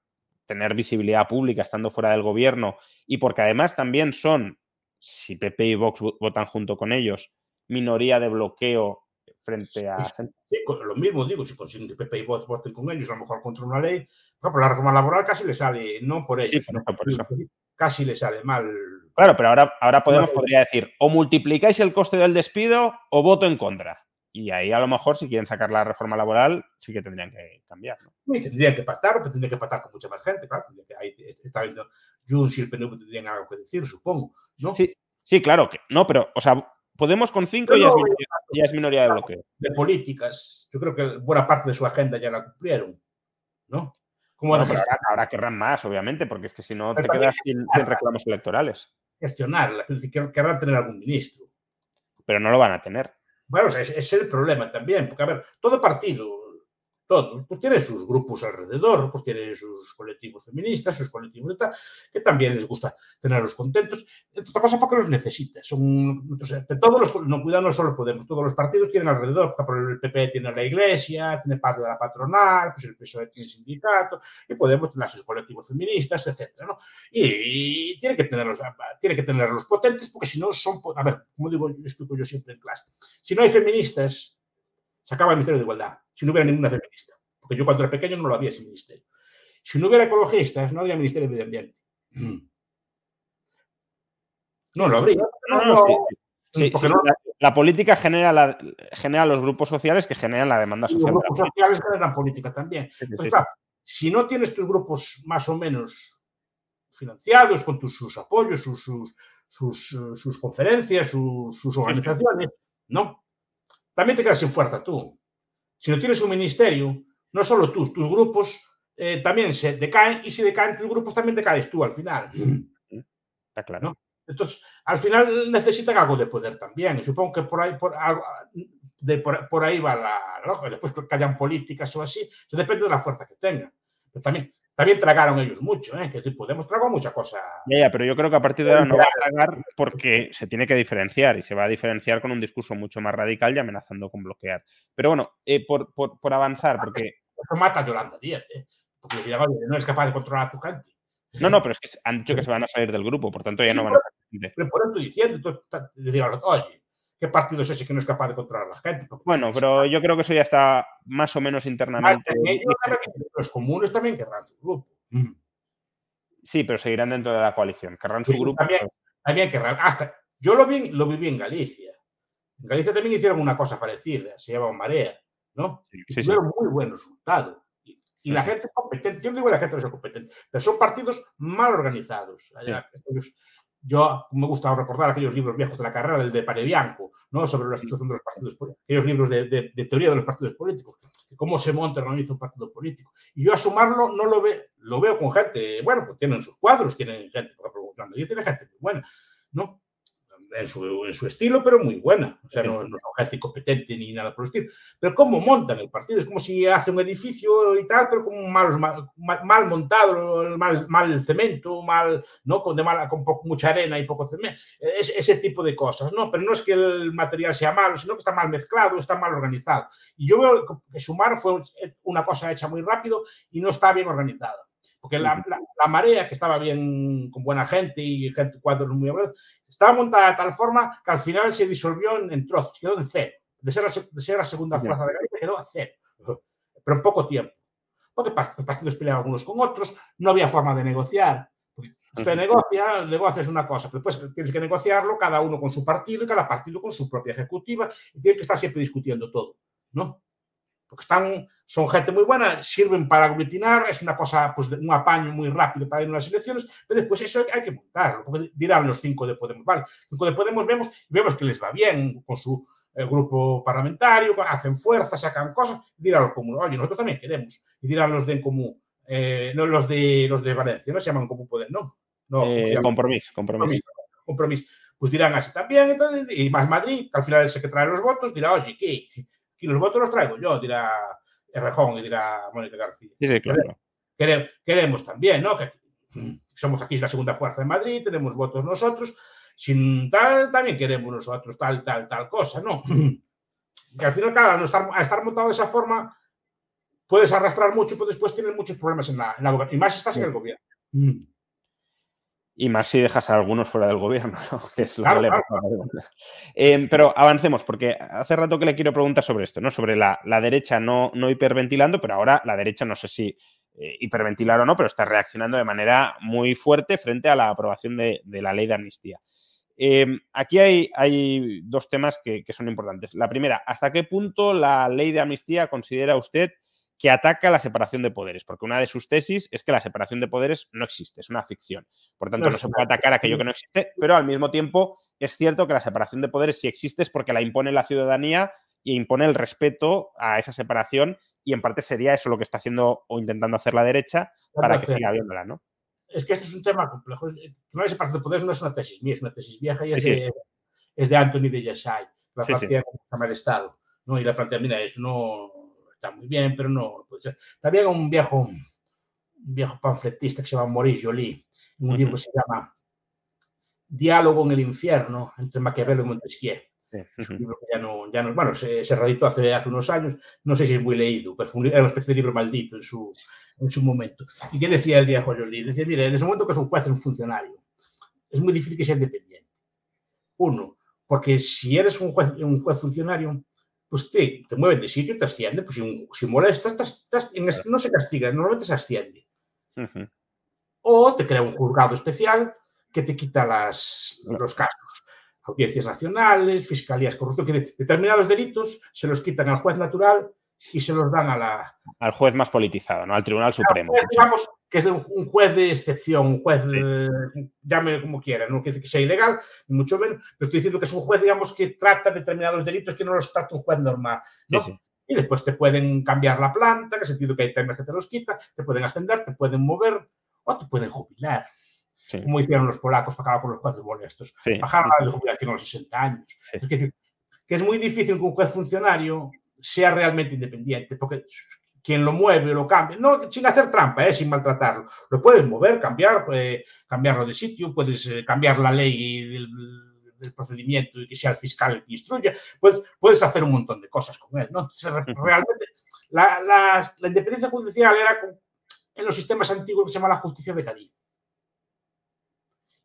tener visibilidad pública estando fuera del gobierno y porque además también son, si PP y Vox votan junto con ellos, minoría de bloqueo frente a... Sí, lo mismo digo, si consiguen que PP y Vox voten con ellos, a lo mejor contra una ley, pero la reforma laboral casi le sale, no por ellos, sí, por eso, por eso. casi le sale mal Claro, pero ahora, ahora Podemos podría decir, o multiplicáis el coste del despido o voto en contra. Y ahí a lo mejor, si quieren sacar la reforma laboral, sí que tendrían que cambiar. ¿no? Y tendrían que pactar, pero tendrían que pactar con mucha más gente, claro. Que ahí está viendo Junts y el PNV tendrían algo que decir, supongo, ¿no? Sí, sí claro que no, pero, o sea, Podemos con cinco ya, es minoría, ya es minoría de bloqueo. De políticas, yo creo que buena parte de su agenda ya la cumplieron, ¿no? Como bueno, ahora, ahora, querrán más, obviamente, porque es que si no te quedas sin, sin reclamos electorales gestionarla, es decir, querrán tener algún ministro. Pero no lo van a tener. Bueno, o sea, ese es el problema también, porque a ver, todo partido todo. Pues tiene sus grupos alrededor, pues tiene sus colectivos feministas, sus colectivos de tal, que también les gusta tenerlos contentos. Entre otra cosa, porque los necesita. Son, todos los, no, cuidado, no solo Podemos, todos los partidos tienen alrededor, por ejemplo, el PP tiene la iglesia, tiene parte de la patronal, pues el PSOE tiene sindicato, y Podemos tener sus colectivos feministas, etcétera, ¿no? Y, tiene que tenerlos, tiene que tenerlos potentes, porque si no son, a ver, como digo, explico yo siempre en clase, si no hay feministas, se acaba el Ministerio de Igualdad, si no hubiera ninguna feminista. Porque yo cuando era pequeño no lo había ese ministerio. Si no hubiera ecologistas, no habría Ministerio de Medio Ambiente. No lo habría. la, política genera, la, genera los grupos sociales que generan la demanda social. Los grupos sociales generan política también. si no tienes tus grupos más o menos financiados, con tus, sus apoyos, sus, sus, sus, conferencias, sus, organizaciones, ¿no? también te quedas sin fuerza tú. Si no tienes un ministerio, no solo tú, tus grupos eh, también se decaen y si decaen tus grupos también decaes tú al final. Está claro. Entonces, al final necesitan algo de poder también. Y supongo que por ahí, por, de, por, ahí va la, la, Después que hayan políticas o así, eso depende de la fuerza que tengan. Pero también también tragaron ellos mucho, ¿eh? que Podemos tragar mucha cosa. Ya, ya, pero yo creo que a partir de ahora no va a tragar porque se tiene que diferenciar y se va a diferenciar con un discurso mucho más radical y amenazando con bloquear. Pero bueno, eh, por, por, por, avanzar, porque. Eso mata a Yolanda Díaz, ¿eh? porque no es capaz de controlar a tu gente. No, no, pero es que han dicho que se van a salir del grupo, por tanto ya no van a. Pero por eso estoy diciendo, oye, ¿Qué partido es ese que no es capaz de controlar a la gente? Bueno, pero yo creo que eso ya está más o menos internamente. los comunes también querrán su grupo. Sí, pero seguirán dentro de la coalición. Querrán su grupo. También, querrán. Hasta, yo lo, vi, lo viví en Galicia. En Galicia también hicieron una cosa parecida, se llama Marea, ¿no? Sí, tuvieron muy buen resultado. Y, la gente competente, yo no digo que la gente no sea competente, pero son partidos mal organizados. Yo me gusta recordar aquellos libros viejos de la carrera, el de Parebianco, ¿no? sobre la situación de los partidos políticos, aquellos libros de, teoría de los partidos políticos, cómo se monta y organiza un partido político. Y yo a sumarlo no lo veo, lo veo con gente, bueno, pues tienen sus cuadros, tienen gente, por ejemplo, y tiene gente muy buena, ¿no? En su, en su, estilo, pero muy buena. O sea, no, no, es gente competente ni nada por el estilo. Pero cómo montan el partido, es como si hace un edificio y tal, pero con mal, mal, montado, mal, mal, el cemento, mal, ¿no? Con, de mala, con poco, mucha arena y poco cemento. Es, ese tipo de cosas, ¿no? Pero no es que el material sea malo, sino que está mal mezclado, está mal organizado. Y yo veo que Sumar fue una cosa hecha muy rápido y no está bien organizada. Porque la, la, marea, que estaba bien con buena gente y gente, cuadros muy abrazados, estaba montada de tal forma que al final se disolvió en, trozos, quedó en cero. De ser, la, de ser la segunda fuerza de Galicia, quedó a cero. Pero en poco tiempo. Porque partidos peleaban unos con otros, no había forma de negociar. Usted negocia, el negocio es una cosa, pero después tienes que negociarlo cada uno con su partido y cada partido con su propia ejecutiva y tiene que estar siempre discutiendo todo, ¿no? Porque están, son gente muy buena, sirven para aglutinar, es una cosa, pues un apaño muy rápido para ir a las elecciones, pero después eso hay que montarlo, porque dirán los cinco de Podemos, vale, cinco de Podemos vemos, vemos que les va bien con su eh, grupo parlamentario, hacen fuerza, sacan cosas, dirán los comunes, oye, nosotros también queremos, y dirán los de en común, eh, no, los de los de Valencia, no se llaman Común Poder, ¿no? no eh, compromiso, compromiso. Compromiso. Pues dirán así también, entonces, y más Madrid, que al final es el que trae los votos, dirá, oye, ¿qué? Y los votos los traigo yo, dirá Errejón y dirá Mónica García. Sí, sí, claro. Queremos, también, ¿no? Que somos aquí la segunda fuerza en Madrid, tenemos votos nosotros, sin tal, también queremos nosotros tal, tal, tal cosa, ¿no? Que al final, claro, al estar, estar montado de esa forma, puedes arrastrar mucho, pero después tienes muchos problemas en la, en y más si estás en el gobierno. Y más si dejas a algunos fuera del gobierno, que es lo que le eh, pero avancemos, porque hace rato que le quiero preguntar sobre esto, ¿no? Sobre la, derecha no, no, hiperventilando, pero ahora la derecha no sé si eh, hiperventilar o no, pero está reaccionando de manera muy fuerte frente a la aprobación de, la ley de amnistía. Eh, aquí hay, hay, dos temas que, que son importantes. La primera, ¿hasta qué punto la ley de amnistía considera usted que ataca la separación de poderes, porque una de sus tesis es que la separación de poderes no existe, es una ficción. Por tanto, no, se puede atacar aquello que no existe, pero al mismo tiempo es cierto que la separación de poderes sí existe es porque la impone la ciudadanía y impone el respeto a esa separación y en parte sería eso lo que está haciendo o intentando hacer la derecha para que siga habiéndola, ¿no? Es que esto es un tema complejo. La separación de poderes no es una tesis mía, es una tesis vieja y es, de, Anthony de Yashay, la plantea como el Estado. ¿no? Y la plantea, mira, eso no está muy bien, pero no puede ser. También un viejo, un viejo panfletista que se llama Maurice Joly, un Ujú. libro que se llama Diálogo en el infierno entre Maquiavelo y Montesquieu. Sí, Es un libro que ya no, ya no bueno, se, se reeditó hace, hace unos años, no sé si es muy leído, pero fue un- era una especie de libro maldito en su, en su momento. ¿Y qué decía el viejo Joly? Decía, mire, desde el momento que es un juez, es un funcionario, es muy difícil que sea independiente. Uno, porque si eres un juez, un juez funcionario, pues te, te mueven de sitio te ascienden, pues si, si molestas, te- te- en es- no se castiga, normalmente se asciende. O te crea un juzgado especial que te quita las, los casos. Audiencias nacionales, fiscalías, corrupción, que de- determinados delitos se los quitan al juez natural y se los dan a la, Al juez más politizado, ¿no? Al Tribunal Supremo. juez, digamos que es un, juez de excepción, un juez, eh, llame como quiera, no quiere decir que sea ilegal, mucho menos, pero estoy diciendo que es un juez, digamos, que trata determinados delitos que no los trata un juez normal. ¿no? Sí, sí. Y después te pueden cambiar la planta, en el sentido que hay temas que te los quitan, te pueden ascender, te pueden mover o te pueden jubilar, Sí. como hicieron los polacos para acabar con los jueces molestos. Sí. Bajar la de jubilación a los 60 años. Sí. Es decir, que es muy difícil que un juez funcionario sea realmente independiente, porque quien lo mueve o lo cambia, no sin hacer trampa, ¿eh? sin maltratarlo, lo puedes mover, cambiar, eh, cambiarlo de sitio, puedes eh, cambiar la ley del, del procedimiento y que sea el fiscal el que instruya, puedes, puedes hacer un montón de cosas con él. ¿no? Entonces, realmente, la, la- la independencia judicial era con- en los sistemas antiguos que se llama la justicia de Cadí.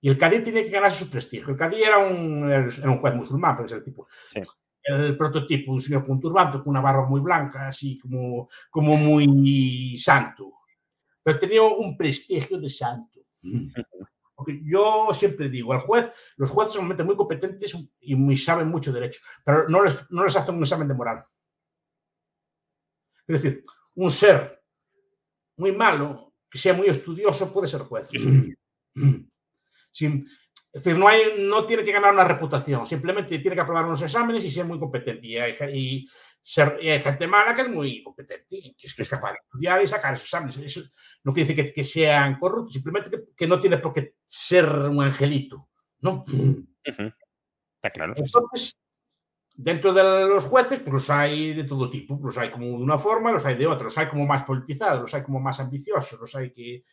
Y el Cadí tenía que ganarse su prestigio. El Cadí era un, era un juez musulmán, porque es el tipo. Sí. El prototipo, un señor con turbante, con una barba muy blanca, así como, como muy santo. Pero tenía un prestigio de santo. Porque yo siempre digo, el juez, los jueces son muy competentes y muy, saben mucho derecho, pero no les, no les hacen un examen de moral. Es decir, un ser muy malo, que sea muy estudioso, puede ser juez. Sin- es decir, no, hay, no tiene que ganar una reputación, simplemente tiene que aprobar unos exámenes y ser muy competente. Y hay, y ser- y hay gente mala que es muy competente, que es, que es capaz de estudiar y sacar esos exámenes. Eso no quiere decir que, que sean corruptos, simplemente que, que no tiene por qué ser un angelito. ¿no? Está claro. Entonces, dentro de los jueces, pues los hay de todo tipo. Los hay como de una forma, los hay de otra. Los hay como más politizados, los hay como más ambiciosos, los hay que,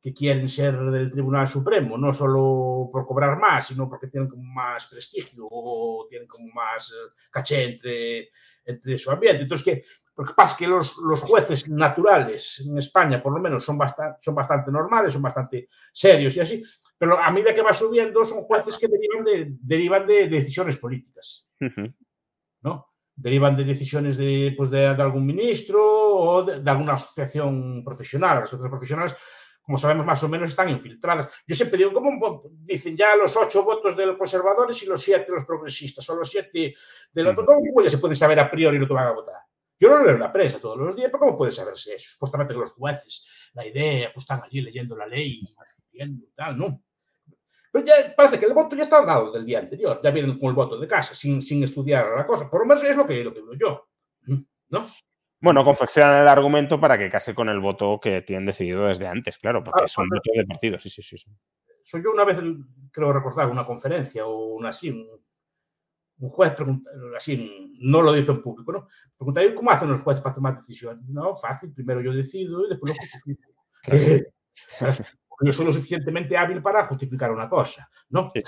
que quieren ser del Tribunal Supremo, no solo por cobrar más, sino porque tienen como más prestigio o tienen como más eh, caché entre, entre su ambiente. Entonces, que, porque pasa que los, los jueces naturales en España, por lo menos, son, bastante son bastante normales, son bastante serios y así, pero a medida que va subiendo, son jueces que derivan de, derivan de decisiones políticas. ¿no? Derivan de decisiones de, pues de, de algún ministro o de, de alguna asociación profesional. Las asociaciones profesionales, como sabemos, más o menos están infiltradas. Yo siempre digo, ¿cómo dicen ya los ocho votos de los conservadores y los siete de los progresistas o los siete de los... Ujú. ¿Cómo ya se puede saber a priori lo que van a votar? Yo no leo la prensa todos los días, pero ¿cómo puede saberse eso? Supuestamente los jueces, la idea, pues están allí leyendo la ley y tal, ¿no? Pero ya parece que el voto ya está dado del día anterior, ya vienen con el voto de casa, sin, sin estudiar la cosa. Por lo menos es lo que, lo que veo yo. ¿No? Bueno, confeccionan el argumento para que case con el voto que tienen decidido desde antes, claro, porque Ah, es un pues, voto de partido, sí, sí, sí. sí. Soy yo una vez, creo recordar, una conferencia o una así, un, un juez pregunta, así, no lo dice en público, ¿no? Pregunta, ¿y cómo hacen los jueces para tomar decisiones? No, fácil, primero yo decido y después lo justifico. Eh, porque yo soy lo suficientemente hábil para justificar una cosa, ¿no? Sí,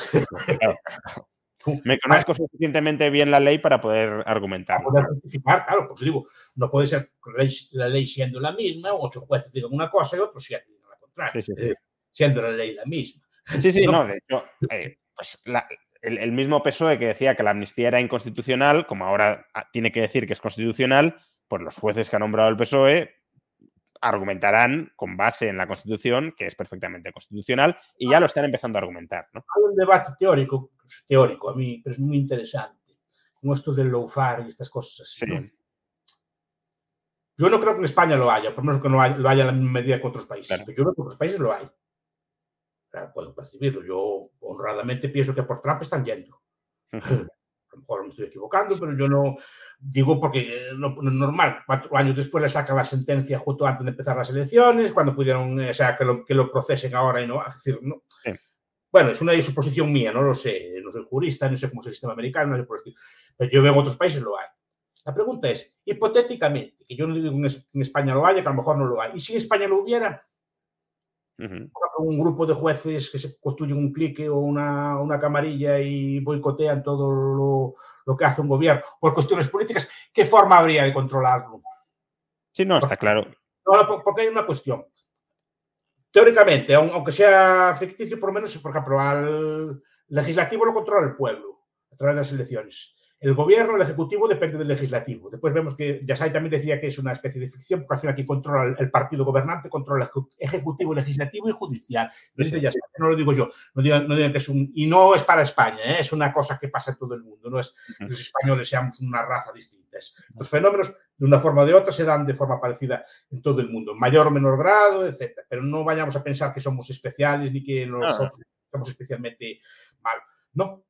claro. Me conozco suficientemente bien la ley para poder argumentar. para poder claro, pues digo, no puede ser la ley, la ley siendo la misma, ocho jueces digan una cosa y otros siete digan la contraria, Sí, sí, sí. siendo la ley la misma. Sí, sí, No. no, de hecho, eh, pues la- el, el mismo PSOE que decía que la amnistía era inconstitucional, como ahora ah, tiene que decir que es constitucional, pues los jueces que ha nombrado el PSOE argumentarán con base en la Constitución que es perfectamente constitucional y ya lo están empezando a argumentar, ¿no? Hay un debate teórico, teórico a mí, pero es muy interesante, como esto del lawfare y estas cosas así. Sí. ¿no? Yo no creo que en España lo haya, por lo menos que no haya- lo haya en la misma medida que otros países, Claro. pero yo creo que en otros países lo hay. Claro, puedo percibirlo. Yo honradamente pienso que por Trump están yendo. A lo mejor me estoy equivocando, pero yo no digo porque eh, no, no es normal. Cuatro años después le sacan la sentencia justo antes de empezar las elecciones, cuando pudieron, eh, o sea, que lo, que lo procesen ahora y no. Es decir, no. Sí. Bueno, es una suposición mía, no lo sé. No soy jurista, no sé cómo es el sistema americano, no sé por el. Pero yo veo en otros países lo hay. La pregunta es, hipotéticamente, que yo no digo que en España lo haya, que a lo mejor no lo hay, y si en España lo hubiera, un grupo de jueces que se construyen un clique o una, una camarilla y boicotean todo lo, lo, que hace un gobierno por cuestiones políticas, ¿qué forma habría de controlarlo? Sí, no, está claro. No, porque hay una cuestión. Teóricamente, aunque sea ficticio, por lo menos, por ejemplo, al legislativo lo controla el pueblo a través de las elecciones. El gobierno, el ejecutivo, depende del legislativo. Después vemos que Yasai también decía que es una especie de ficción, porque al final aquí controla el partido gobernante, controla el ejecutivo, legislativo y judicial. no lo digo yo, no digan, no digan, que es un... Y no es para España, ¿eh? es una cosa que pasa en todo el mundo, no es que los españoles seamos una raza distinta. Los fenómenos, de una forma o de otra, se dan de forma parecida en todo el mundo, mayor o menor grado, etc. Pero no vayamos a pensar que somos especiales ni que nosotros somos especialmente mal. No,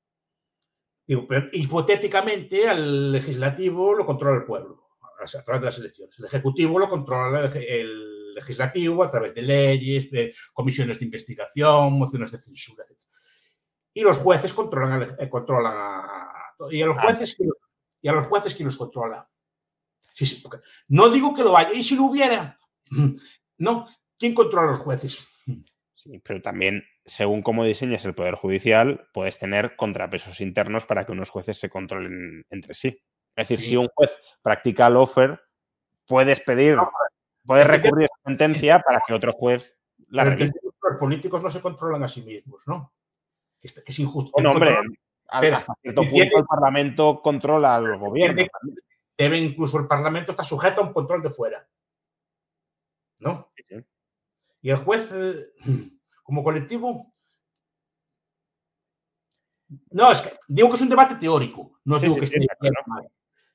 Digo, pero hipotéticamente al legislativo lo controla el pueblo a través de las elecciones. El ejecutivo lo controla el legislativo a través de leyes, de comisiones de investigación, mociones de censura, etc. Y los jueces controlan, eh, controlan a, y a los jueces y a los jueces quién los controla. Sí, sí, no digo que lo haya, y si lo hubiera, no, ¿quién controla a los jueces? Sí, pero también según cómo diseñes el Poder Judicial, puedes tener contrapesos internos para que unos jueces se controlen entre sí. Es decir, si un juez practica el offer, puedes pedir, puedes recurrir a sentencia para que otro juez la revise. Los políticos no se controlan a sí mismos, ¿no? Es, es injusto. Bueno, hombre, hasta cierto punto el Parlamento controla al gobierno. Debe, incluso el Parlamento está sujeto a un control de fuera. ¿No? Y el juez... Eh, como colectivo. No, es que digo que es un debate teórico, no digo que esté mal.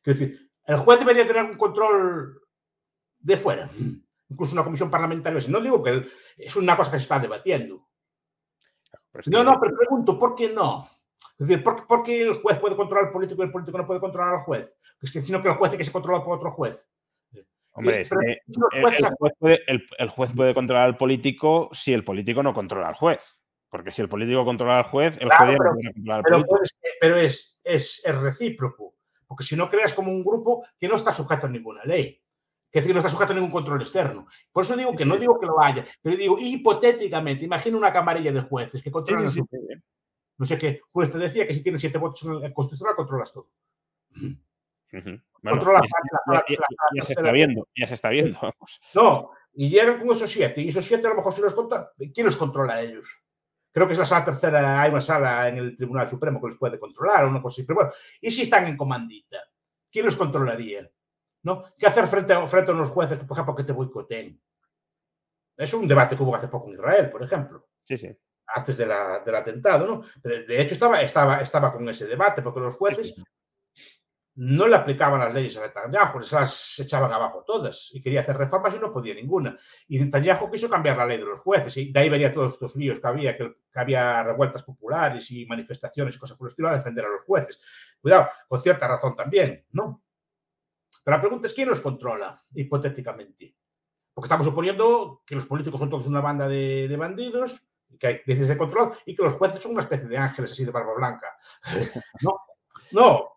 decir, el juez debería tener un control de fuera, incluso una comisión parlamentaria. No digo que es una cosa que se está debatiendo. no, no, pero pregunto, ¿por qué no? Es decir, ¿por, qué el juez puede controlar al político y el político no puede controlar al juez? Es que sino que el juez es que se controla por otro juez. Hombre, el, juez puede, controlar al político si el político no controla al juez. Porque si el político controla al juez, el juez pero, puede controlar al político. pero es, es, recíproco. Porque si no creas como un grupo que no está sujeto a ninguna ley. Que decir, no está sujeto a ningún control externo. Por eso digo que no digo que lo haya, pero digo hipotéticamente, imagina una camarilla de jueces que controlan. No sé qué, juez te decía que si tienes siete votos en el constitucional controlas todo ya, se está viendo, ya se está viendo. No, y llegan con esos siete, y esos siete a lo mejor si los controla, ¿quién los controla a ellos? Creo que es la sala tercera, hay una sala en el Tribunal Supremo que los puede controlar, una cosa así, pero bueno, ¿y si están en comandita? ¿Quién los controlaría? ¿No? ¿Qué hacer frente a, frente a unos jueces que, por ejemplo, que te boicoteen? Es un debate que hubo hace poco en Israel, por ejemplo. Sí, sí. Antes de la, del atentado, ¿no? Pero de hecho estaba, estaba, estaba con ese debate, porque los jueces no le aplicaban las leyes a Netanyahu, se las echaban abajo todas y quería hacer reformas y no podía ninguna. Y Netanyahu quiso cambiar la ley de los jueces y de ahí vería todos estos líos que había, que, había revueltas populares y manifestaciones y cosas por el estilo a defender a los jueces. Cuidado, con cierta razón también, ¿no? Pero la pregunta es quién los controla, hipotéticamente. Porque estamos suponiendo que los políticos son todos una banda de, bandidos, que hay de control y que los jueces son una especie de ángeles así de barba blanca. no, no,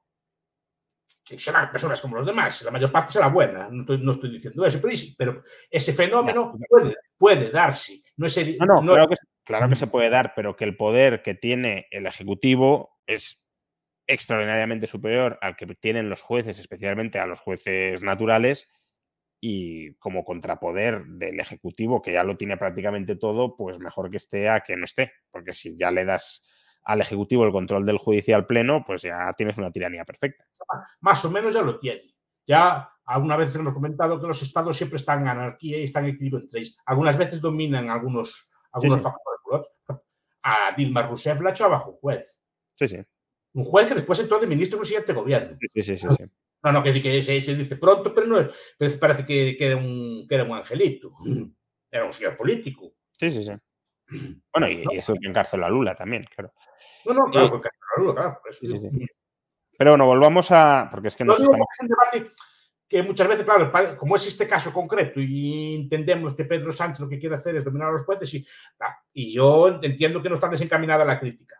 son personas como los demás, la mayor parte será buena, no estoy, no estoy diciendo eso, pero, ese fenómeno puede, puede darse. No, es no, no, Claro, que, se puede dar, pero que el poder que tiene el Ejecutivo es extraordinariamente superior al que tienen los jueces, especialmente a los jueces naturales, y como contrapoder del Ejecutivo, que ya lo tiene prácticamente todo, pues mejor que esté a que no esté, porque si ya le das al Ejecutivo el control del judicial pleno, pues ya tienes una tiranía perfecta. Más o menos ya lo tiene. Ya alguna vez hemos comentado que los estados siempre están en anarquía y están en equilibrio entre ellos. Algunas veces dominan algunos, algunos factores. A Dilma Rousseff la echó abajo un juez. Sí, sí. Un juez que después entró de ministro en un siguiente gobierno. Sí, sí, sí. No, no, que, se, se, dice pronto, pero no parece que, que, era un, que era un angelito. Era un señor político. Sí, sí, sí. Bueno, y, eso que encarceló a Lula también, claro. No, no, claro, fue a Lula, claro. Eso Pero bueno, volvamos a. Porque es que no, estamos... es un debate que muchas veces, claro, como es este caso concreto y entendemos que Pedro Sánchez lo que quiere hacer es dominar a los jueces, y, y yo entiendo que no está desencaminada la crítica.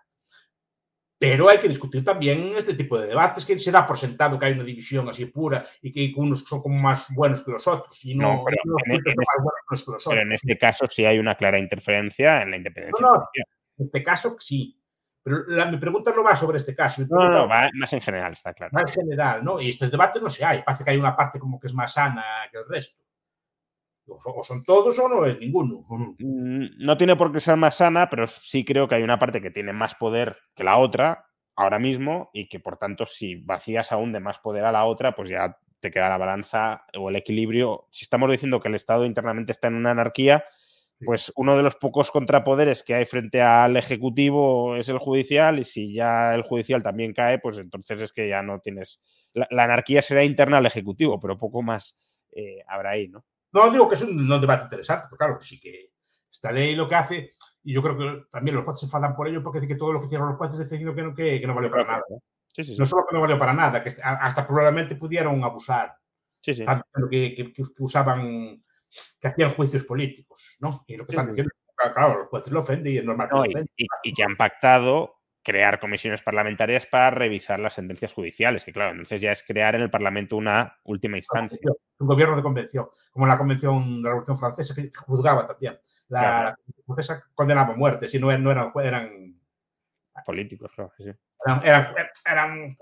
Pero hay que discutir también este tipo de debates, que se da por sentado que hay una división así pura y que unos son como más buenos que los otros y no, No, pero en- en más buenos que los Pero otros. en este caso sí hay una clara interferencia en la independencia. No. En este caso, sí. Pero la- mi pregunta no va sobre este caso. No, no, va más en general, está claro. va en general, ¿no? Y estos debates no se hay. Parece que hay una parte como que es más sana que el resto. O son, todos o no es ninguno. Mm, No tiene por qué ser más sana, pero sí creo que hay una parte que tiene más poder que la otra ahora mismo y que por tanto si vacías aún de más poder a la otra, pues ya te queda la balanza o el equilibrio. Si estamos diciendo que el Estado internamente está en una anarquía, pues uno de los pocos contrapoderes que hay frente al Ejecutivo es el judicial y si ya el judicial también cae, pues entonces es que ya no tienes... La, la anarquía será interna al Ejecutivo, pero poco más eh, habrá ahí, ¿no? No digo que es un, no debate interesante, pero claro que sí que esta ley lo que hace, y yo creo que también los jueces se enfadan por ello porque dice que todo lo que hicieron los jueces es diciendo que no, que, que no valió para nada. Sí, sí, sí. No solo que no valió para nada, que hasta probablemente pudieron abusar, sí, sí. tanto que, que- que usaban, que hacían juicios políticos, ¿no? Y lo que están diciendo, claro, los jueces lo ofenden y es normal que No, lo y, y- y que han pactado crear comisiones parlamentarias para revisar las sentencias judiciales, que claro, entonces ya es crear en el Parlamento una última instancia. un gobierno de convención, como la convención de la Revolución Francesa, que juzgaba también. La, Claro. la Convención francesa condenaba a muerte, si no, no eran, eran, Políticos, claro, sí, sí. eran, eran, eran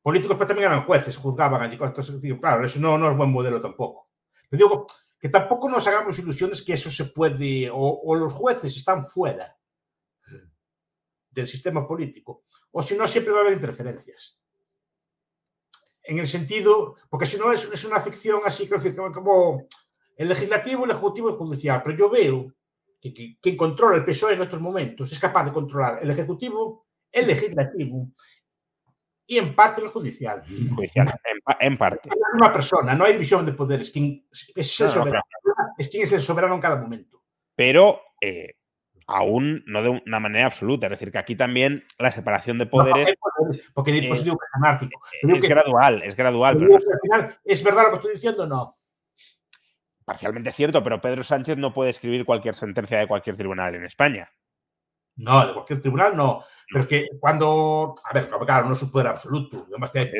políticos, pero también eran jueces, juzgaban allí. Entonces, claro, eso no, no es buen modelo tampoco. Pero digo que tampoco nos hagamos ilusiones que eso se puede, o, o los jueces están fuera del sistema político, o si no, siempre va a haber interferencias. En el sentido, porque si no es, es una ficción así, como, como el legislativo, el ejecutivo y el judicial, pero yo veo que, que quien controla el PSOE en estos momentos es capaz de controlar el ejecutivo, el legislativo y en parte el judicial. Judicial, en, en parte. Es una persona, no hay división de poderes. Quien es, el No, no, soberano, es quien es el soberano en cada momento. Pero eh, aún no de una manera absoluta. Es decir, que aquí también la separación de poderes No, porque, eh, digo que es anárquico. Es que- gradual, es gradual. pero al final, ¿es verdad lo que estoy diciendo? No. parcialmente cierto, pero Pedro Sánchez no puede escribir cualquier sentencia de cualquier tribunal en España. No, de cualquier tribunal no. Pero es que cuando. A ver, claro, no es un poder absoluto. Además, hay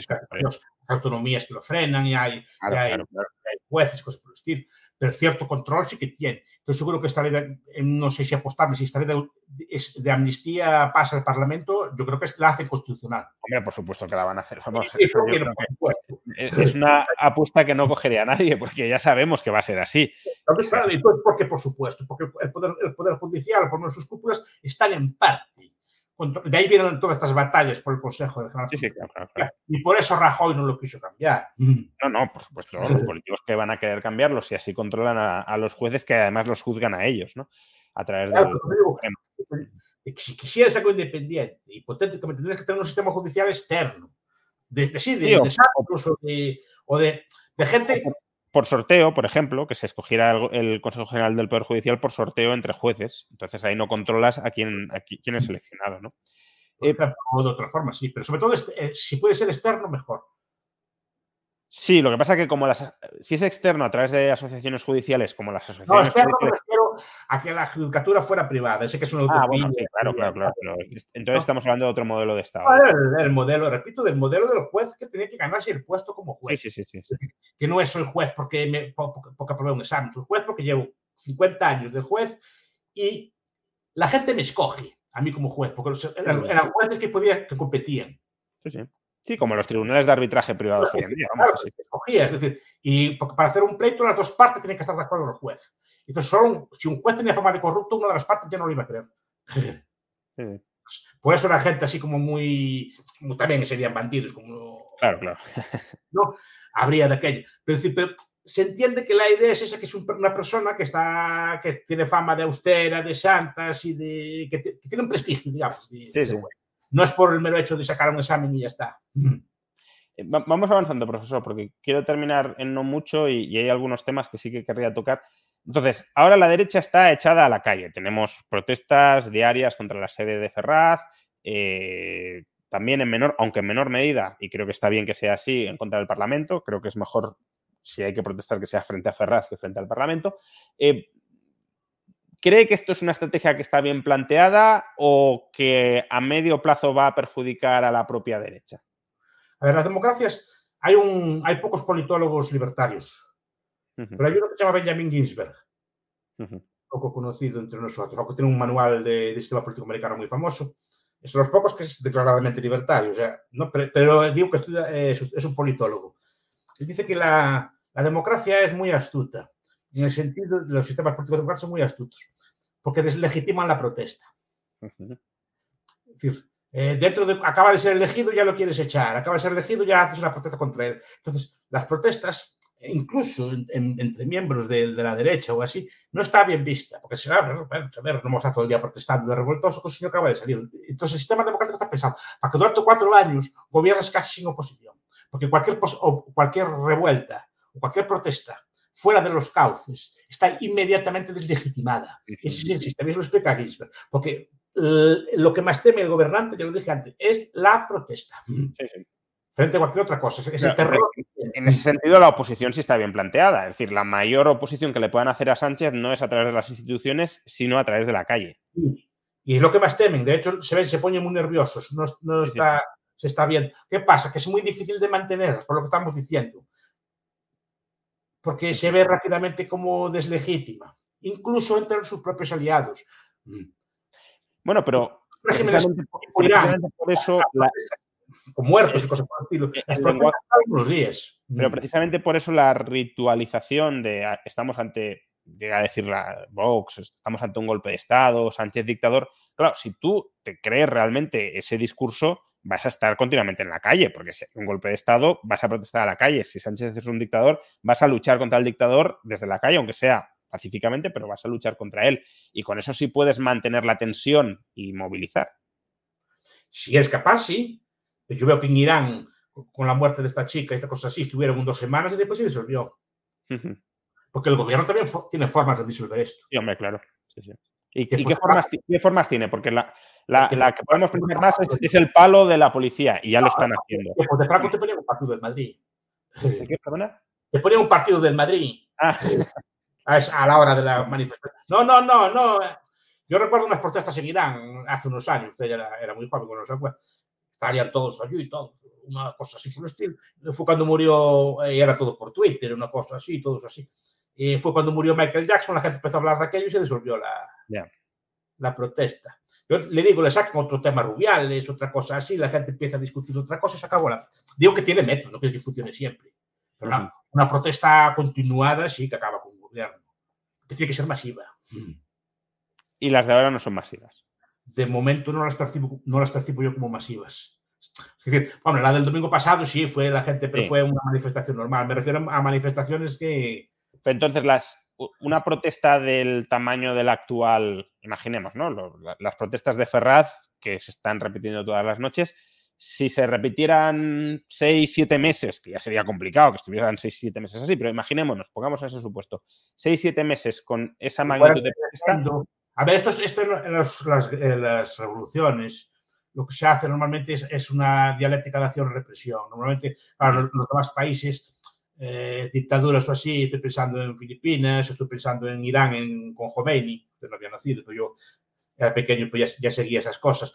autonomías que lo frenan y hay, Claro, y hay, claro, claro. hay jueces, cosas por el estilo. Pero cierto control sí que tiene. Entonces, seguro que esta ley, de- no sé si apostarme, si esta ley de, es- de amnistía pasa al Parlamento, yo creo que es, la hacen constitucional. Hombre, por supuesto que la van a hacer. Vamos, eso yo creo es una apuesta que no cogería a nadie, porque ya sabemos que va a ser así. Entonces, claro, ¿y por por qué? Por supuesto, porque el poder, el poder Judicial, por menos sus cúpulas, están en parte. De ahí vienen todas estas batallas por el Consejo de General Sí, sí, claro, claro, claro. Y por eso Rajoy no lo quiso cambiar. No, no, por supuesto. Los políticos que van a querer cambiarlo si así controlan a, a los jueces que además los juzgan a ellos, ¿no? A través Claro, del. pero digo, que si quisieras algo independiente, hipotéticamente tendrías que tener un sistema judicial externo. De, de- sí, de, Sí, o- de o de, o de, de gente. Por sorteo, por ejemplo, que se escogiera el, el Consejo General del Poder Judicial por sorteo entre jueces. Entonces ahí no controlas a quién, a quién es seleccionado, ¿no? ejemplo, o de otra forma, sí, pero sobre todo este- eh, si puede ser externo, mejor. Sí, lo que pasa que como las si es externo a través de asociaciones judiciales, como las No, asociaciones externo me judiciales- a que la judicatura fuera privada. Sé que es una Ah, utopía. bueno, sí, claro, claro, claro. pero entonces estamos hablando de otro modelo de Estado. Ah, El, el modelo, repito, del modelo del juez que tenía que ganarse el puesto como juez. sí, sí, sí. sí. Que no es soy juez porque, me, po- porque, porque aprobé un examen, soy juez porque llevo 50 años de juez y la gente me escoge a mí como juez, porque los- eran, eran jueces que, podían, que competían. Sí, sí. Sí, como los tribunales de arbitraje privados hoy en día. Vamos, Claro, así. escogía, es decir, y para hacer un pleito las dos partes tienen que estar de acuerdo el juez. Entonces, solo un- si un juez tenía fama de corrupto, una de las partes ya no lo iba a creer. Sí. Por eso era gente así como muy, también serían bandidos, como Claro, claro. ¿no? Habría de aquello. Pero, pero se entiende que la idea es esa, que es un- una persona que está, que tiene fama de austera, de santas y de, que, te- que tiene un prestigio, digamos. de- Sí, sí. No es por el mero hecho de sacar un examen y ya está. Eh, va- Vamos avanzando, profesor, porque quiero terminar en no mucho y, y hay algunos temas que sí que querría tocar. Entonces, ahora la derecha está echada a la calle. Tenemos protestas diarias contra la sede de Ferraz, eh, también en menor, aunque en menor medida, y creo que está bien que sea así, en contra del Parlamento. Creo que es mejor, si hay que protestar, que sea frente a Ferraz que frente al Parlamento. Eh, ¿Cree que esto es una estrategia que está bien planteada o que a medio plazo va a perjudicar a la propia derecha? A ver, las democracias, hay, un, hay pocos politólogos libertarios, pero hay uno que se llama Benjamin Ginsberg, poco conocido entre nosotros, aunque tiene un manual de, sistema político americano muy famoso. Es de los pocos que es declaradamente libertario, o sea, ¿no? pero, digo que estudia, eh, es, un politólogo. Él dice que la, la democracia es muy astuta, en el sentido de los sistemas políticos democráticos son muy astutos, porque deslegitiman la protesta. Es decir, eh, dentro de, acaba de ser elegido, ya lo quieres echar, acaba de ser elegido, ya haces una protesta contra él. Entonces, las protestas, incluso entre miembros de, la derecha o así, no está bien vista, porque va a ver, no vamos a todo el día protestando de revoltoso, que el señor acaba de salir. Entonces, el sistema democrático está pensado para que durante cuatro años gobiernes casi sin oposición, porque cualquier, o cualquier revuelta o cualquier protesta fuera de los cauces está inmediatamente deslegitimada. Ese es el sistema, eso lo explica Ginsberg, porque lo que más teme el gobernante, ya lo dije antes, es la protesta. Frente a cualquier otra cosa. Es el terror. En ese sentido, la oposición sí está bien planteada. Es decir, la mayor oposición que le puedan hacer a Sánchez no es a través de las instituciones, sino a través de la calle. Y es lo que más temen. De hecho, se ven, se ponen muy nerviosos. No, está, se está bien. ¿Qué pasa? Que es muy difícil de mantener, por lo que estamos diciendo. Porque se ve rápidamente como deslegítima, incluso entre sus propios aliados. Bueno, pero precisamente, por eso... Con muertos y cosas por el estilo. Las días. Pero precisamente por eso la ritualización de ah, estamos ante, llega a decir la Vox, estamos ante un golpe de Estado, Sánchez dictador. Claro, si tú te crees realmente ese discurso, vas a estar continuamente en la calle, porque si hay un golpe de Estado, vas a protestar a la calle. Si Sánchez es un dictador, vas a luchar contra el dictador desde la calle, aunque sea pacíficamente, pero vas a luchar contra él. Y con eso sí puedes mantener la tensión y movilizar. Si es capaz, sí. Yo veo que en Irán, con la muerte de esta chica y esta cosa así, estuvieron dos semanas y después se disolvió. Porque el gobierno también tiene formas de disolver esto. Sí, hombre, claro. ¿Y, qué, formas, tiene? Porque la, que podemos pensar más es, el palo de la policía y ya lo están haciendo. Pues de Franco te ponía un partido del Madrid. qué, perdona? Te ponía un partido del Madrid. Ah. a la hora de la manifestación. No, no, no, no. Yo recuerdo unas protestas en Irán hace unos años, usted era, era muy joven cuando se acuerda. Estarían todos allí y todo, una cosa así por el estilo. Fue cuando murió, y era todo por Twitter, una cosa así, todos así. Y fue cuando murió Michael Jackson, la gente empezó a hablar de aquello y se disolvió la, la protesta. Yo le digo, le sacan otro tema rubiales, otra cosa así, la gente empieza a discutir otra cosa y se acabó la. Digo que tiene método, no quiere que funcione siempre. Pero una, una protesta continuada sí que acaba con que tiene que ser masiva. Y las de ahora no son masivas. De momento no las percibo, no las percibo yo como masivas. Es decir, bueno, la del domingo pasado sí fue la gente, pero fue una manifestación normal. Me refiero a manifestaciones que. Entonces, las, una protesta del tamaño de la actual, imaginemos, ¿no? las protestas de Ferraz, que se están repitiendo todas las noches, si se repitieran 6, 7 meses, que ya sería complicado que estuvieran 6, 7 meses así, pero imaginémonos, pongamos ese supuesto, 6, 7 meses con esa magnitud de A ver, esto, esto en, las, revoluciones, lo que se hace normalmente es, una dialéctica de acción-represión. Normalmente, para los, demás países, eh, dictaduras o así, estoy pensando en Filipinas, estoy pensando en Irán en, con Khomeini, que no había nacido, pero yo era pequeño, pues ya, seguía esas cosas.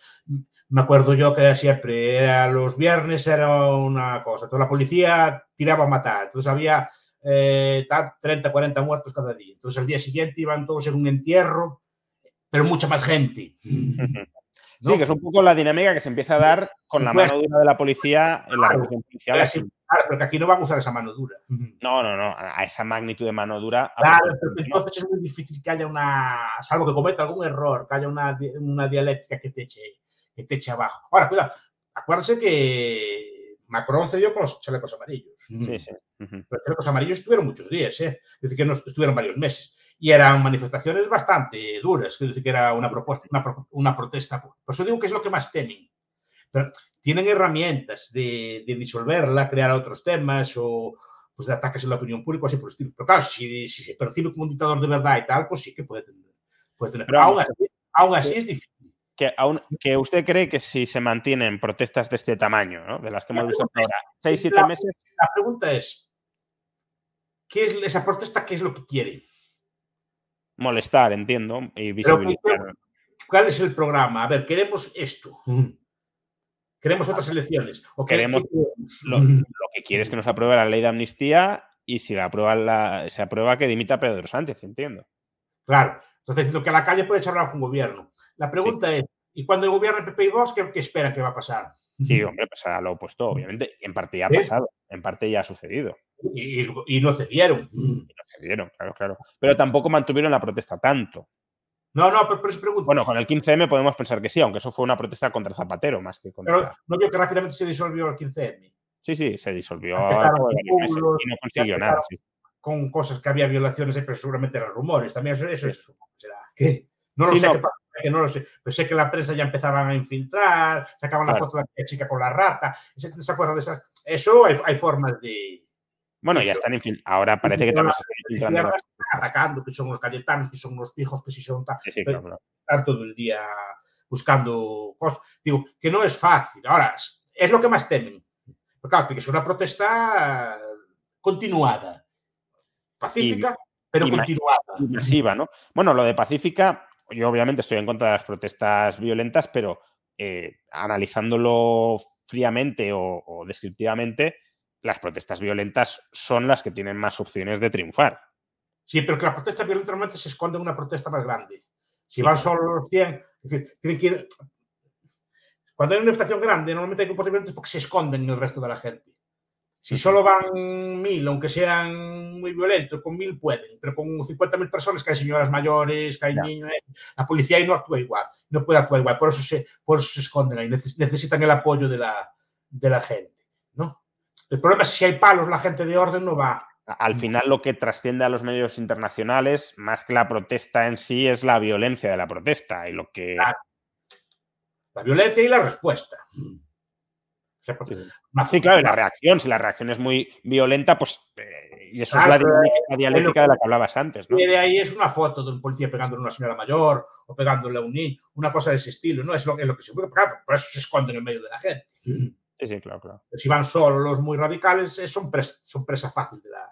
Me acuerdo yo que siempre, era los viernes era una cosa, toda la policía tiraba a matar, entonces había 30, eh, 40 muertos cada día. Entonces al día siguiente iban todos en un entierro, pero mucha más gente. Sí, que es un poco la dinámica que se empieza a dar con la pues mano dura de la policía en la revolución policial. Claro, pero que aquí no van a usar esa mano dura. No, no, no, a esa magnitud de mano dura. Claro, pero entonces es muy difícil que haya una, salvo que cometa algún error, que haya una, una dialéctica que te, eche, que te eche abajo. Ahora, cuidado, acuérdense que Macron cedió con los chalecos amarillos. Sí, sí. Los chalecos amarillos estuvieron muchos días, ¿eh? es decir, que no estuvieron varios meses y eran manifestaciones bastante duras, que decir que era una propuesta, una, protesta. Por eso digo que es lo que más temen. Pero tienen herramientas de, disolverla, crear otros temas o pues, de ataques en la opinión pública, así por el estilo. Pero claro, si, se percibe como un dictador de verdad y tal, pues sí que puede tener. Puede tener. Pero aún así, aún así es difícil. Que, aún, que, usted cree que si se mantienen protestas de este tamaño, ¿no? de las que hemos visto ahora, seis, siete meses. La pregunta es: ¿qué es esa protesta? ¿Qué es lo que quiere? Molestar, entiendo, y visibilizar. ¿Cuál es el programa? A ver, queremos esto. Queremos otras elecciones. ¿O queremos, lo, lo, que quiere es que nos apruebe la ley de amnistía y si la aprueba la, se aprueba que dimita a Pedro Sánchez, entiendo. Claro. Entonces, diciendo que a la calle puede charlar con gobierno. La pregunta es, ¿y cuando el gobierno PP y Vox, qué, qué esperan que va a pasar? Sí, hombre, pasará lo opuesto, obviamente. En parte ya ha pasado, en parte ya ha sucedido. Y, y, no cedieron. Y no cedieron, claro, claro. Pero tampoco mantuvieron la protesta tanto. No, no, pero, pero se pregunta. Bueno, con el 15M podemos pensar que sí, aunque eso fue una protesta contra Zapatero más que contra. Pero no vio que rápidamente se disolvió el 15M. Sí, sí, se disolvió meses y no consiguió nada. Sí. Con cosas que había violaciones, pero seguramente eran rumores. También eso, eso, eso será. ¿Qué? No lo sí, sé, no. Que, que, no lo sé. Pero sé que la prensa ya empezaban a infiltrar, sacaban claro. la foto de la chica con la rata. ¿Se acuerdan de esas? Eso hay, hay formas de. Bueno, ya están. Ahora parece que también se están infiltrando. Atacando, que son los cayetanos, que son los pijos, que si son. Sí, sí, claro, claro. Estar todo el día buscando cosas. Digo, que no es fácil. Ahora, es lo que más temen. Porque claro, que ser una protesta continuada. Pacífica, y, pero y continuada. Y masiva, ¿no? Bueno, lo de pacífica, yo obviamente estoy en contra de las protestas violentas, pero eh, analizándolo fríamente o, o, descriptivamente, las protestas violentas son las que tienen más opciones de triunfar. Sí, pero que la protesta violenta normalmente se esconde en una protesta más grande. Si sí, van solo los 100, es decir, tienen que ir... Cuando hay una manifestación grande, normalmente hay grupos violentos porque se esconden en el resto de la gente. Si solo van mil, aunque sean muy violentos, con mil pueden, pero con 50.000 personas, que hay señoras mayores, que hay niños, la policía ahí no actúa igual, no puede actuar igual, por eso se, por eso se esconden ahí, necesitan el apoyo de la, de la gente. El problema es que si hay palos, la gente de orden no va. Al final lo que trasciende a los medios internacionales, más que la protesta en sí, es la violencia de la protesta y lo que... Claro. La violencia y la respuesta. Sí, claro, y la reacción, si la reacción es muy violenta, pues eh, y eso claro, es la, dialéctica de la que hablabas antes, ¿no? Y de ahí es una foto de un policía pegándole a una señora mayor o pegándole a un niño, una cosa de ese estilo, ¿no? Es lo, es lo que se puede, claro, por eso se esconde en el medio de la gente. Sí, sí, claro, claro. Pero si van solos los muy radicales, son, pres, son presa fácil de la.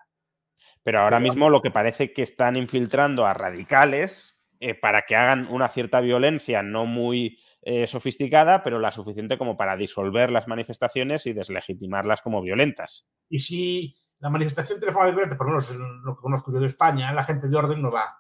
Pero ahora mismo lo que parece que están infiltrando a radicales eh, para que hagan una cierta violencia no muy eh, sofisticada, pero la suficiente como para disolver las manifestaciones y deslegitimarlas como violentas. Y si la manifestación tiene forma de violenta, por lo menos lo que conozco yo de España, la gente de orden no va.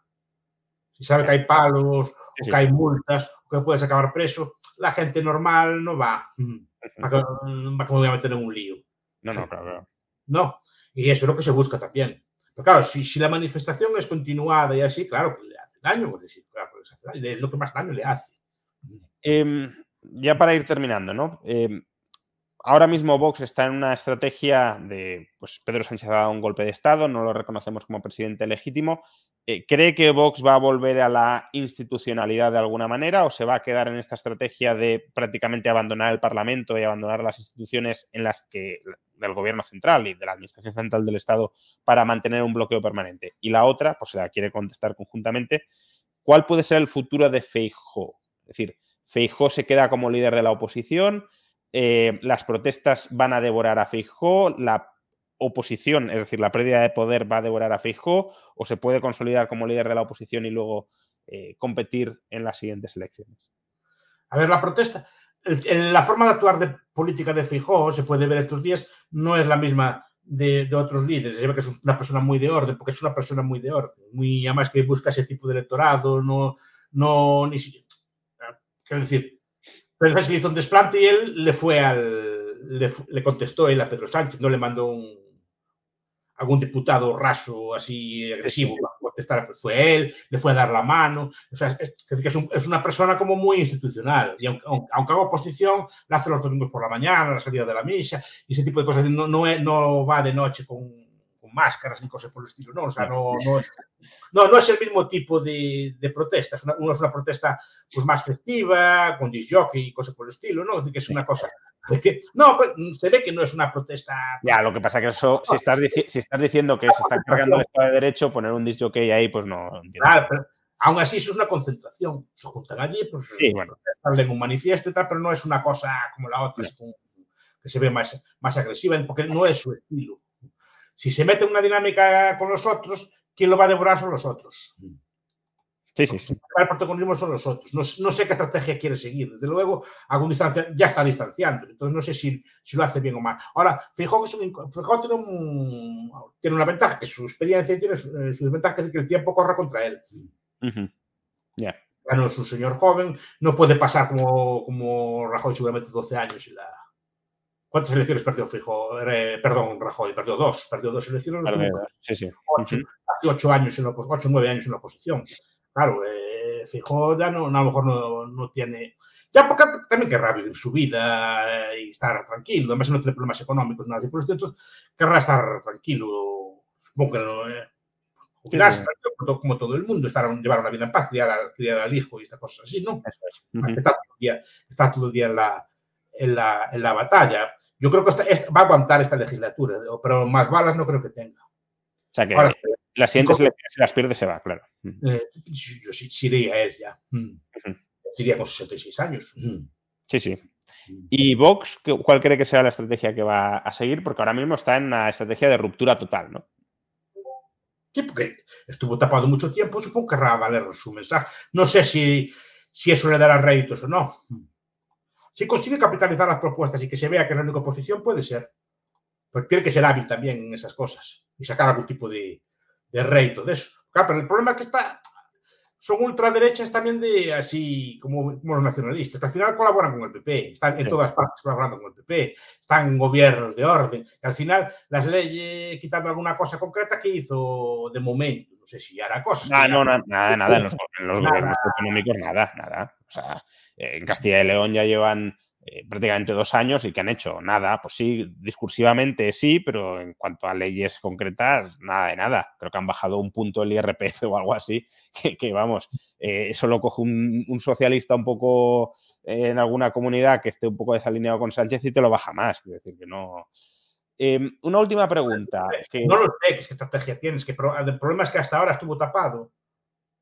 Si sabe que hay palos, o que hay multas, o que puedes acabar preso, la gente normal no va. ¿Para que, para me voy a meter en un lío? No, no, claro, claro. No, y eso es lo que se busca también. Pero claro, si, si la manifestación es continuada y así, claro, que le hace daño, porque sí, claro, pues hace daño, es lo que más daño le hace. Eh, ya para ir terminando, ¿no? Eh, ahora mismo Vox está en una estrategia de, pues Pedro Sánchez ha dado un golpe de Estado, no lo reconocemos como presidente legítimo. Eh, ¿Cree que Vox va a volver a la institucionalidad de alguna manera o se va a quedar en esta estrategia de prácticamente abandonar el Parlamento y abandonar las instituciones en las que del gobierno central y de la administración central del Estado para mantener un bloqueo permanente? Y la otra, pues la quiere contestar conjuntamente, ¿cuál puede ser el futuro de Feijóo? Es decir, Feijó se queda como líder de la oposición, eh, las protestas van a devorar a Feijó, la oposición, es decir, la pérdida de poder va a devorar a Feijó, o se puede consolidar como líder de la oposición y luego eh, competir en las siguientes elecciones. A ver, la protesta, el, la forma de actuar de política de Feijó, se puede ver estos días, no es la misma de, de, otros líderes. Se ve que es una persona muy de orden, porque es una persona muy de orden, muy, además que busca ese tipo de electorado, no, no ni siquiera Quiero decir, Pedro Sánchez hizo un desplante y él le fue al. Le, le, contestó él a Pedro Sánchez, no le mandó un, algún diputado raso, así agresivo, a contestar, pues fue él, le fue a dar la mano. O sea, es, es, un, es una persona como muy institucional. Y aunque, aunque, haga oposición, la hace los domingos por la mañana, la salida de la misa, y ese tipo de cosas. No, no, no va de noche con con máscaras ni cosas por el estilo, ¿no? O sea, no, no, no, no es el mismo tipo de, de protesta. Es una, uno es una protesta pues, más festiva, con disc jockey y cosas por el estilo, ¿no? Es decir, que es una cosa que, no, pues, se ve que no es una protesta. Ya, lo que pasa que eso, si estás, si estás diciendo que se está cargando el Estado de Derecho, poner un disc jockey ahí, pues no. Entiendo. Claro, pero aún así eso es una concentración. Se juntan allí, pues sí, bueno. en un manifiesto y tal, pero no es una cosa como la otra, sí. que se ve más, más agresiva, porque no es su estilo. Si se mete en una dinámica con los otros, quien lo va a devorar son los otros. Sí, sí, sí. El protagonismo son los otros. No, no, sé qué estrategia quiere seguir. Desde luego, algún distancia ya está distanciando. Entonces, no sé si, si lo hace bien o mal. Ahora, Fijó, que Fijó tiene, un, tiene una ventaja, que su experiencia tiene su, eh, su desventaja, que es que el tiempo corre contra él. Uh -huh. Ya. Ya no es un señor joven, no puede pasar como, como Rajoy seguramente 12 años y la, ¿Cuántas elecciones perdió Fijo? Eh, perdón, Rajoy, perdió dos. Perdió dos elecciones. Perdió. Sí, sí. Ocho, uh -huh. ocho años en la ocho, nueve años en la oposición. Claro, eh, Fijo ya no, a lo mejor no, no, tiene. Ya porque también querrá vivir su vida y estar tranquilo. Además, no tiene problemas económicos, nada así. Por entonces, querrá estar tranquilo. Supongo que no. Eh, jubilarse, sí, sí. como todo el mundo, estar, llevar una vida en paz, criar, criar al hijo y estas cosas así, ¿no? Uh -huh. está, todo el día, está todo el día en la, en la, en la batalla. Yo creo que esta, esta, va a aguantar esta legislatura, pero más balas no creo que tenga. O sea que Ahora, las siguientes elecciones, si las pierde, se va, claro. Eh, yo sí, sí iría a él ya. Mm. Uh -huh. Iría con 66 años. Mm. Sí, sí. ¿Y Vox, cuál cree que sea la estrategia que va a seguir? Porque ahora mismo está en una estrategia de ruptura total, ¿no? Sí, porque estuvo tapado mucho tiempo, supongo que querrá valer su mensaje. No sé si, si eso le dará réditos o no. Si consigue capitalizar las propuestas y que se vea que es la única oposición, puede ser. Porque tiene que ser hábil también en esas cosas y sacar algún tipo de, de rédito de eso. Claro, pero el problema es que está, son ultraderechas también de así como, los nacionalistas, que al final colaboran con el PP, están en sí. todas partes colaborando con el PP, están en gobiernos de orden, y al final las leyes, quitando alguna cosa concreta que hizo de momento, no sé si hará cosas. No, no, nada, nada, en los, en los nada. gobiernos económicos, nada, nada. O sea, en Castilla y León ya llevan eh, prácticamente dos años y que han hecho nada. Pues sí, discursivamente sí, pero en cuanto a leyes concretas, nada de nada. Creo que han bajado un punto el IRPF o algo así, que, que vamos, eh, eso lo coge un, un socialista un poco eh, en alguna comunidad que esté un poco desalineado con Sánchez y te lo baja más. Quiero decir que no. Eh, una última pregunta. Que... No lo sé, ¿qué estrategia tienes? Que el problema es que hasta ahora estuvo tapado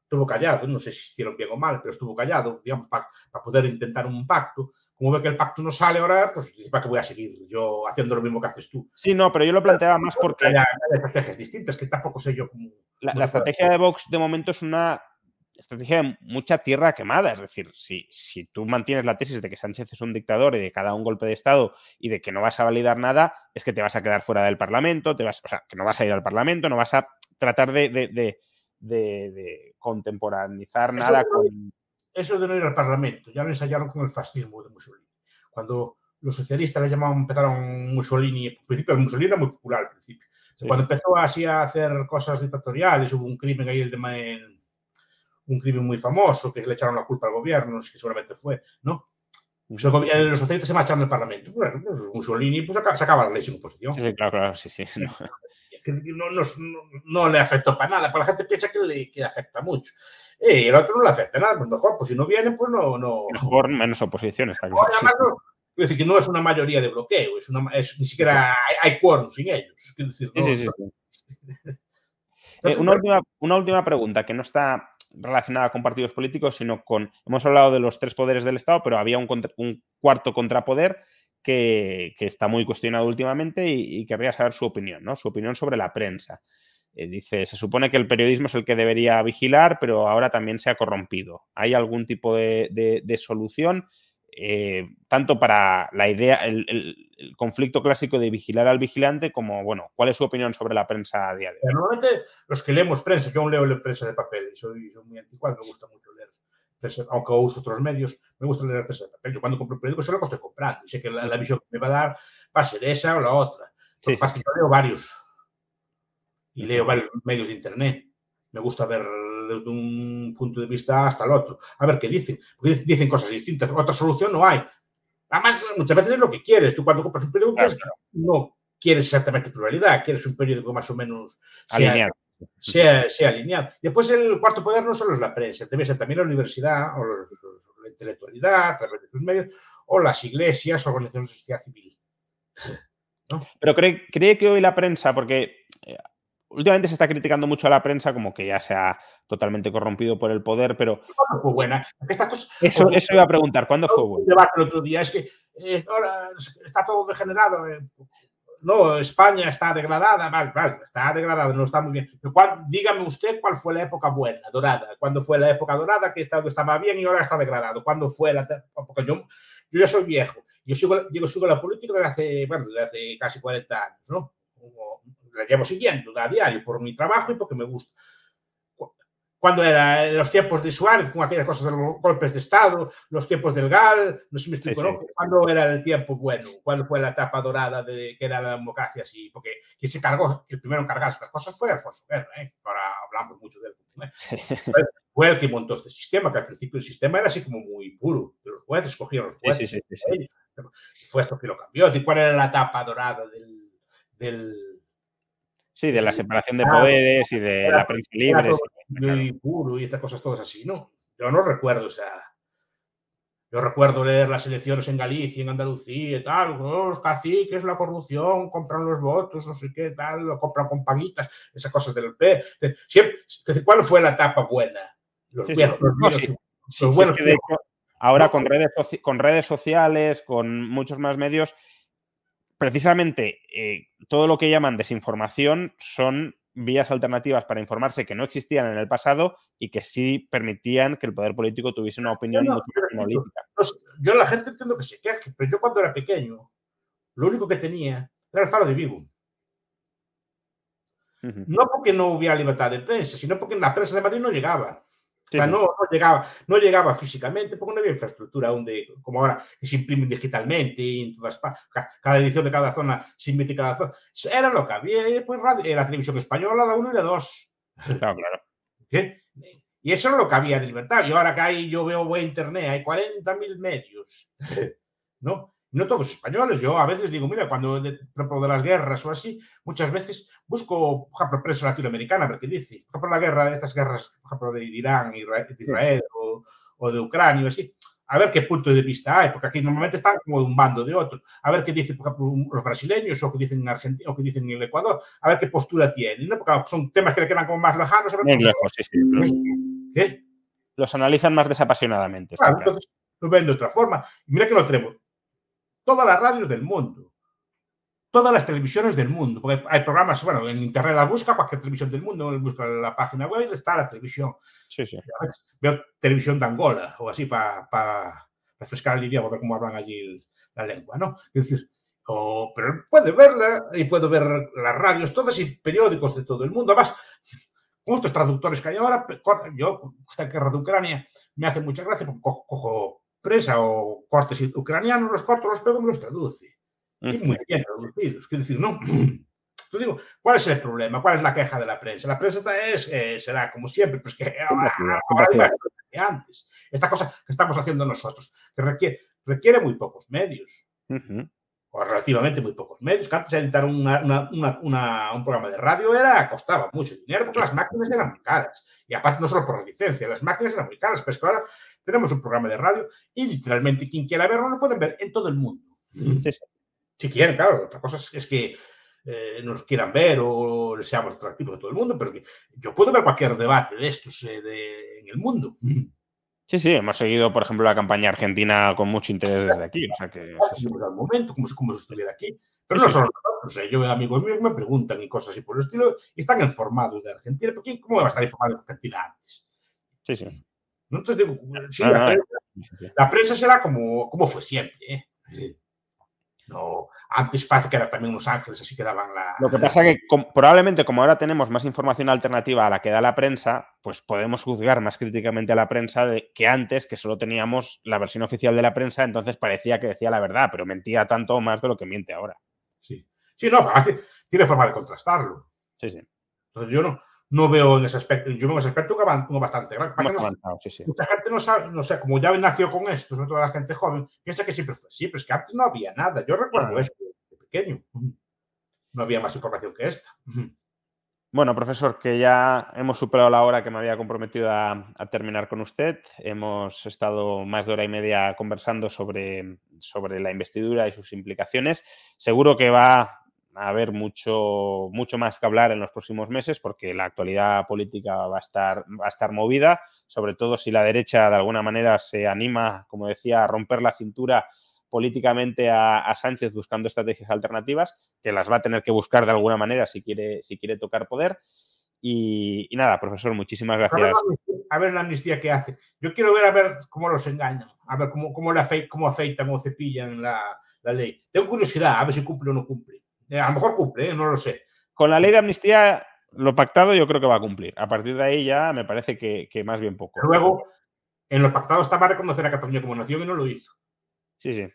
estuvo callado, no sé si hicieron bien o mal, pero estuvo callado, digamos, para pa poder intentar un pacto. Como ve que el pacto no sale ahora, pues ¿para qué voy a seguir yo haciendo lo mismo que haces tú? Sí, no, pero yo lo planteaba más porque... Hay, hay estrategias distintas, que tampoco sé yo cómo... La, la estrategia de Vox de momento es una estrategia de mucha tierra quemada. Es decir, si, si tú mantienes la tesis de que Sánchez es un dictador y de dado un golpe de Estado y de que no vas a validar nada, es que te vas a quedar fuera del Parlamento, te vas, o sea, que no vas a ir al Parlamento, no vas a tratar de, de, de de, de, contemporaneizar eso nada con... Eso de no ir al Parlamento, ya lo ensayaron con el fascismo de Mussolini. Cuando los socialistas le llamaban, empezaron Mussolini, al principio Mussolini era muy popular al principio. Sí. Cuando empezó así a hacer cosas dictatoriales, hubo un crimen ahí, el de un crimen muy famoso, que le echaron la culpa al gobierno, que seguramente fue, ¿no? Los socialistas se marcharon del Parlamento. Bueno, pues Mussolini pues, sacaba la ley sin oposición. Sí, claro, claro, sí, sí. No. No, no, no, le afectó para nada, pero la gente piensa que le, que le afecta mucho. Y el otro no le afecta nada, pues mejor, pues si no viene, pues no. no... Mejor menos oposición, está claro. Quiero decir que no es una mayoría de bloqueo, es una, es, ni siquiera hay, hay quórum sin ellos. Quiero decir, no, sí, sí, sí. eh, una, última, una última pregunta que no está relacionada con partidos políticos, sino con. Hemos hablado de los tres poderes del Estado, pero había un, contra, un cuarto contrapoder que, está muy cuestionado últimamente y, querría saber su opinión, ¿no? Su opinión sobre la prensa. Eh, dice, se supone que el periodismo es el que debería vigilar, pero ahora también se ha corrompido. ¿Hay algún tipo de, solución? Eh, tanto para la idea, el, conflicto clásico de vigilar al vigilante, como, bueno, ¿cuál es su opinión sobre la prensa a día de hoy? Normalmente los que leemos prensa, yo aún leo prensa de papel, y soy, soy muy anticuado, me gusta mucho leer aunque uso otros medios, me gusta leer prensa de papel. Yo cuando compro un periódico, solo lo estoy comprando, y sé que la, la, visión que me va a dar va a ser esa o la otra. Sí, Lo que pasa es que yo leo varios, y leo varios medios de internet. Me gusta ver desde un punto de vista hasta el otro. A ver qué dicen. Porque dicen cosas distintas. Otra solución no hay. Además, muchas veces es lo que quieres. Tú cuando compras un periódico claro. no quieres exactamente pluralidad, quieres un periódico más o menos alineado. Sea, sea, sea, alineado. Después el cuarto poder no solo es la prensa, debe ser también la universidad o los, los, la intelectualidad a través de sus medios o las iglesias o organizaciones de sociedad civil. ¿No? Pero cree, cree que hoy la prensa, porque eh, últimamente se está criticando mucho a la prensa como que ya se ha totalmente corrompido por el poder, pero... ¿Cuándo fue buena? Esta cosa, eso, eso iba a preguntar, ¿cuándo fue buena? debate el otro día, es que eh, ahora está todo degenerado. Eh, no, España está degradada, vale, vale, está degradada, no está muy bien. Pero cuál, dígame usted cuál fue la época buena, dorada. ¿Cuándo fue la época dorada que estaba, estaba bien y ahora está degradado? ¿Cuándo fue la Porque yo, yo ya soy viejo. Yo sigo, yo sigo la política desde hace, bueno, desde hace casi 40 años, ¿no? La llevo siguiendo a diario por mi trabajo y porque me gusta cuando era los tiempos de Suárez, con aquellas cosas de los golpes de Estado, los tiempos del GAL, no sé si me explico, sí, sí. ¿Cuándo era el tiempo bueno? ¿Cuándo fue la etapa dorada de que era la democracia así? Porque quien se cargó, el primero en cargar estas cosas fue Alfonso Guerra, ¿eh? ahora hablamos mucho de él. ¿eh? fue el que montó este sistema, que al principio el sistema era así como muy puro, de los jueces, cogían los jueces. Sí, sí, fue esto que lo cambió. ¿Cuál era la etapa dorada del, del Sí, de la separación de poderes y de la prensa libre. Muy puro y estas cosas todas así, ¿no? Yo no recuerdo, o sea, yo recuerdo leer las elecciones en Galicia, en Andalucía y tal, los caciques, la corrupción, compran los votos, no sé qué, tal, lo compran con paguitas, esas cosas del P. Siempre, ¿Cuál fue la etapa buena? Los viejos, los buenos ahora con redes, con redes sociales, con muchos más medios, precisamente eh, todo lo que llaman desinformación son vías alternativas para informarse que no existían en el pasado y que sí permitían que el poder político tuviese una opinión No, no, mucho más. Pues, yo la gente entiendo que se queje, pero yo cuando era pequeño, lo único que tenía era el faro de Vigo. No porque no hubiera libertad de prensa, sino porque la prensa de Madrid no llegaba. Sí, o sea, sí. no, no llegaba, no llegaba físicamente porque no había infraestructura aún de, como ahora, que se imprimen digitalmente y en todas pa- ca- cada edición de cada zona se emite cada zona. Era lo que había, pues radio- eh, la televisión española, la 1 y la 2. Claro, claro. ¿Qué? Y eso era lo que había de libertad. Y ahora que hay, yo veo voy a internet, hay 40.000 medios. ¿No? No todos españoles. Yo a veces digo, mira, cuando de, de las guerras o así, muchas veces busco, por ejemplo, prensa latinoamericana, a ver qué dice. Por ejemplo, la guerra, estas guerras, por ejemplo, de Irán, de Israel o, o de Ucrania o así. A ver qué punto de vista hay, porque aquí normalmente están como de un bando de otro. A ver qué dicen, por ejemplo, los brasileños o qué dicen en Argentina o qué dicen en el Ecuador. A ver qué postura tienen, ¿no? Porque son temas que le quedan como más lejanos. A ver Muy lejos, sí, sí. Los, ¿Qué? los analizan más desapasionadamente. Claro, entonces lo ven de otra forma. Mira que lo tenemos. Todas las radios del mundo. Todas las televisiones del mundo. Porque hay programas, bueno, en internet la busca, cualquier televisión del mundo, busca la página web y está la televisión. Sí, sí. A veces veo televisión de Angola o así para refrescar el idioma, ver cómo hablan allí el- la lengua, ¿no? Es decir, o- pero puede verla y puedo ver las radios todas y periódicos de todo el mundo. Además, con estos traductores que hay ahora, yo, esta guerra de Ucrania, me hace mucha gracia porque cojo, cojo presa o cortes ucranianos, los corto, los pego y me los traduce. Y muy bien traducidos. Quiero decir, no. Yo digo, ¿cuál es el problema? ¿Cuál es la queja de la prensa? La prensa está- es, eh, será como siempre, pues que ahora, hay más que antes. Esta cosa que estamos haciendo nosotros, que requiere, requiere muy pocos medios, Ujú. o relativamente muy pocos medios, que antes editar una- una- una- un programa de radio era, costaba mucho dinero porque las máquinas eran muy caras. Y aparte, no solo por la licencia, las máquinas eran muy caras, pero es que ahora tenemos un programa de radio y literalmente quien quiera verlo lo pueden ver en todo el mundo. Sí, sí. Si quieren, claro. Otra cosa es, que eh, nos quieran ver o seamos atractivos a todo el mundo, pero que yo puedo ver cualquier debate de estos eh, de- en el mundo. Sí, sí, hemos seguido, por ejemplo, la campaña argentina con mucho interés desde aquí. O sea que sí, al momento, como como si estuviera aquí. Pero no solo nosotros. eh, Yo veo amigos míos que me preguntan y cosas así por el estilo y están informados de Argentina. ¿Por qué? ¿Cómo va a estar informado de Argentina antes? Sí, sí. ¿No? Entonces digo, sí, Ah, la, prensa, sí, sí. la prensa será como, como fue siempre. ¿eh? No, antes parece que era también unos ángeles, así que daban la. Lo que pasa que com- probablemente como ahora tenemos más información alternativa a la que da la prensa, pues podemos juzgar más críticamente a la prensa de, que antes, que solo teníamos la versión oficial de la prensa, entonces parecía que decía la verdad, pero mentía tanto o más de lo que miente ahora. Sí, sí no, tiene forma de contrastarlo. Sí, sí. Entonces yo no, no veo en ese aspecto, yo veo en ese aspecto que bastante no- avanzado, sí, sí. mucha gente no sabe, no sé, como ya nació con esto, sobre todo la gente joven, piensa que siempre fue así, pero es que antes no había nada. Yo recuerdo eso de pequeño. No había más información que esta. Bueno, profesor, que ya hemos superado la hora que me había comprometido a, a terminar con usted. Hemos estado más de hora y media conversando sobre, sobre la investidura y sus implicaciones. Seguro que va a haber mucho, mucho más que hablar en los próximos meses porque la actualidad política va a estar, va a estar movida, sobre todo si la derecha de alguna manera se anima, como decía, a romper la cintura políticamente a, Sánchez buscando estrategias alternativas, que las va a tener que buscar de alguna manera si quiere, si quiere tocar poder. Y, nada, profesor, muchísimas gracias. A ver, la amnistía que hace. Yo quiero ver a ver cómo los engañan, a ver cómo, cómo, cómo afeitan o cepillan la, la, ley. Tengo curiosidad, a ver si cumple o no cumple. Eh, a lo mejor cumple, ¿eh? no lo sé. Con la ley de amnistía, lo pactado yo creo que va a cumplir. A partir de ahí ya me parece que, que más bien poco. Luego, en lo pactado estaba reconocer a Cataluña como nación y no lo hizo. Sí, sí,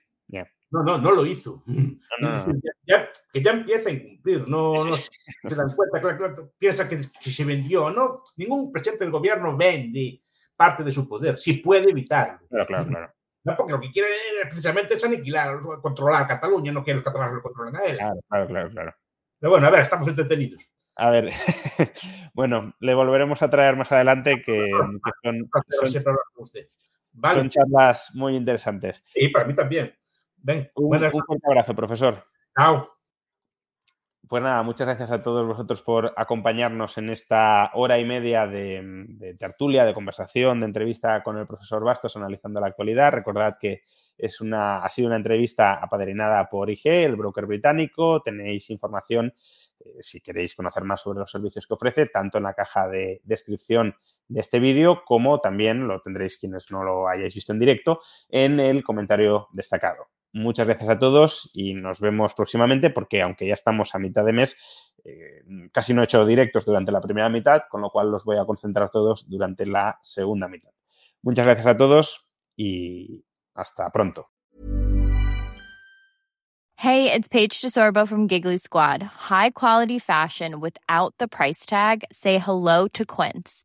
No, no, no lo hizo. Ya, que ya empieza a incumplir, no, se dan cuenta, piensa que si se vendió, no, ningún presidente del gobierno vende parte de su poder, si puede evitarlo. Claro, claro, claro. No, porque lo que quiere precisamente es aniquilar, controlar Cataluña, no quiere que los catalanes lo controlen a él. Claro, claro, claro, claro. Pero bueno, a ver, estamos entretenidos. A ver, bueno, le volveremos a traer más adelante que, son, charlas muy interesantes. Y para mí también. Ven, un, fuerte abrazo, profesor. Chao. Pues nada, muchas gracias a todos vosotros por acompañarnos en esta hora y media de, tertulia, de conversación, de entrevista con el profesor Bastos analizando la actualidad. Recordad que es una, ha sido una entrevista apadrinada por IG, el broker británico. Tenéis información eh, si queréis conocer más sobre los servicios que ofrece, tanto en la caja de descripción de este vídeo como también lo tendréis quienes no lo hayáis visto en directo en el comentario destacado. Muchas gracias a todos y nos vemos próximamente porque aunque ya estamos a mitad de mes, eh, casi no he hecho directos durante la primera mitad, con lo cual los voy a concentrar todos durante la segunda mitad. Muchas gracias a todos y hasta pronto. Hey, it's Paige DeSorbo from Giggly Squad. High quality fashion without the price tag. Say hello to Quince.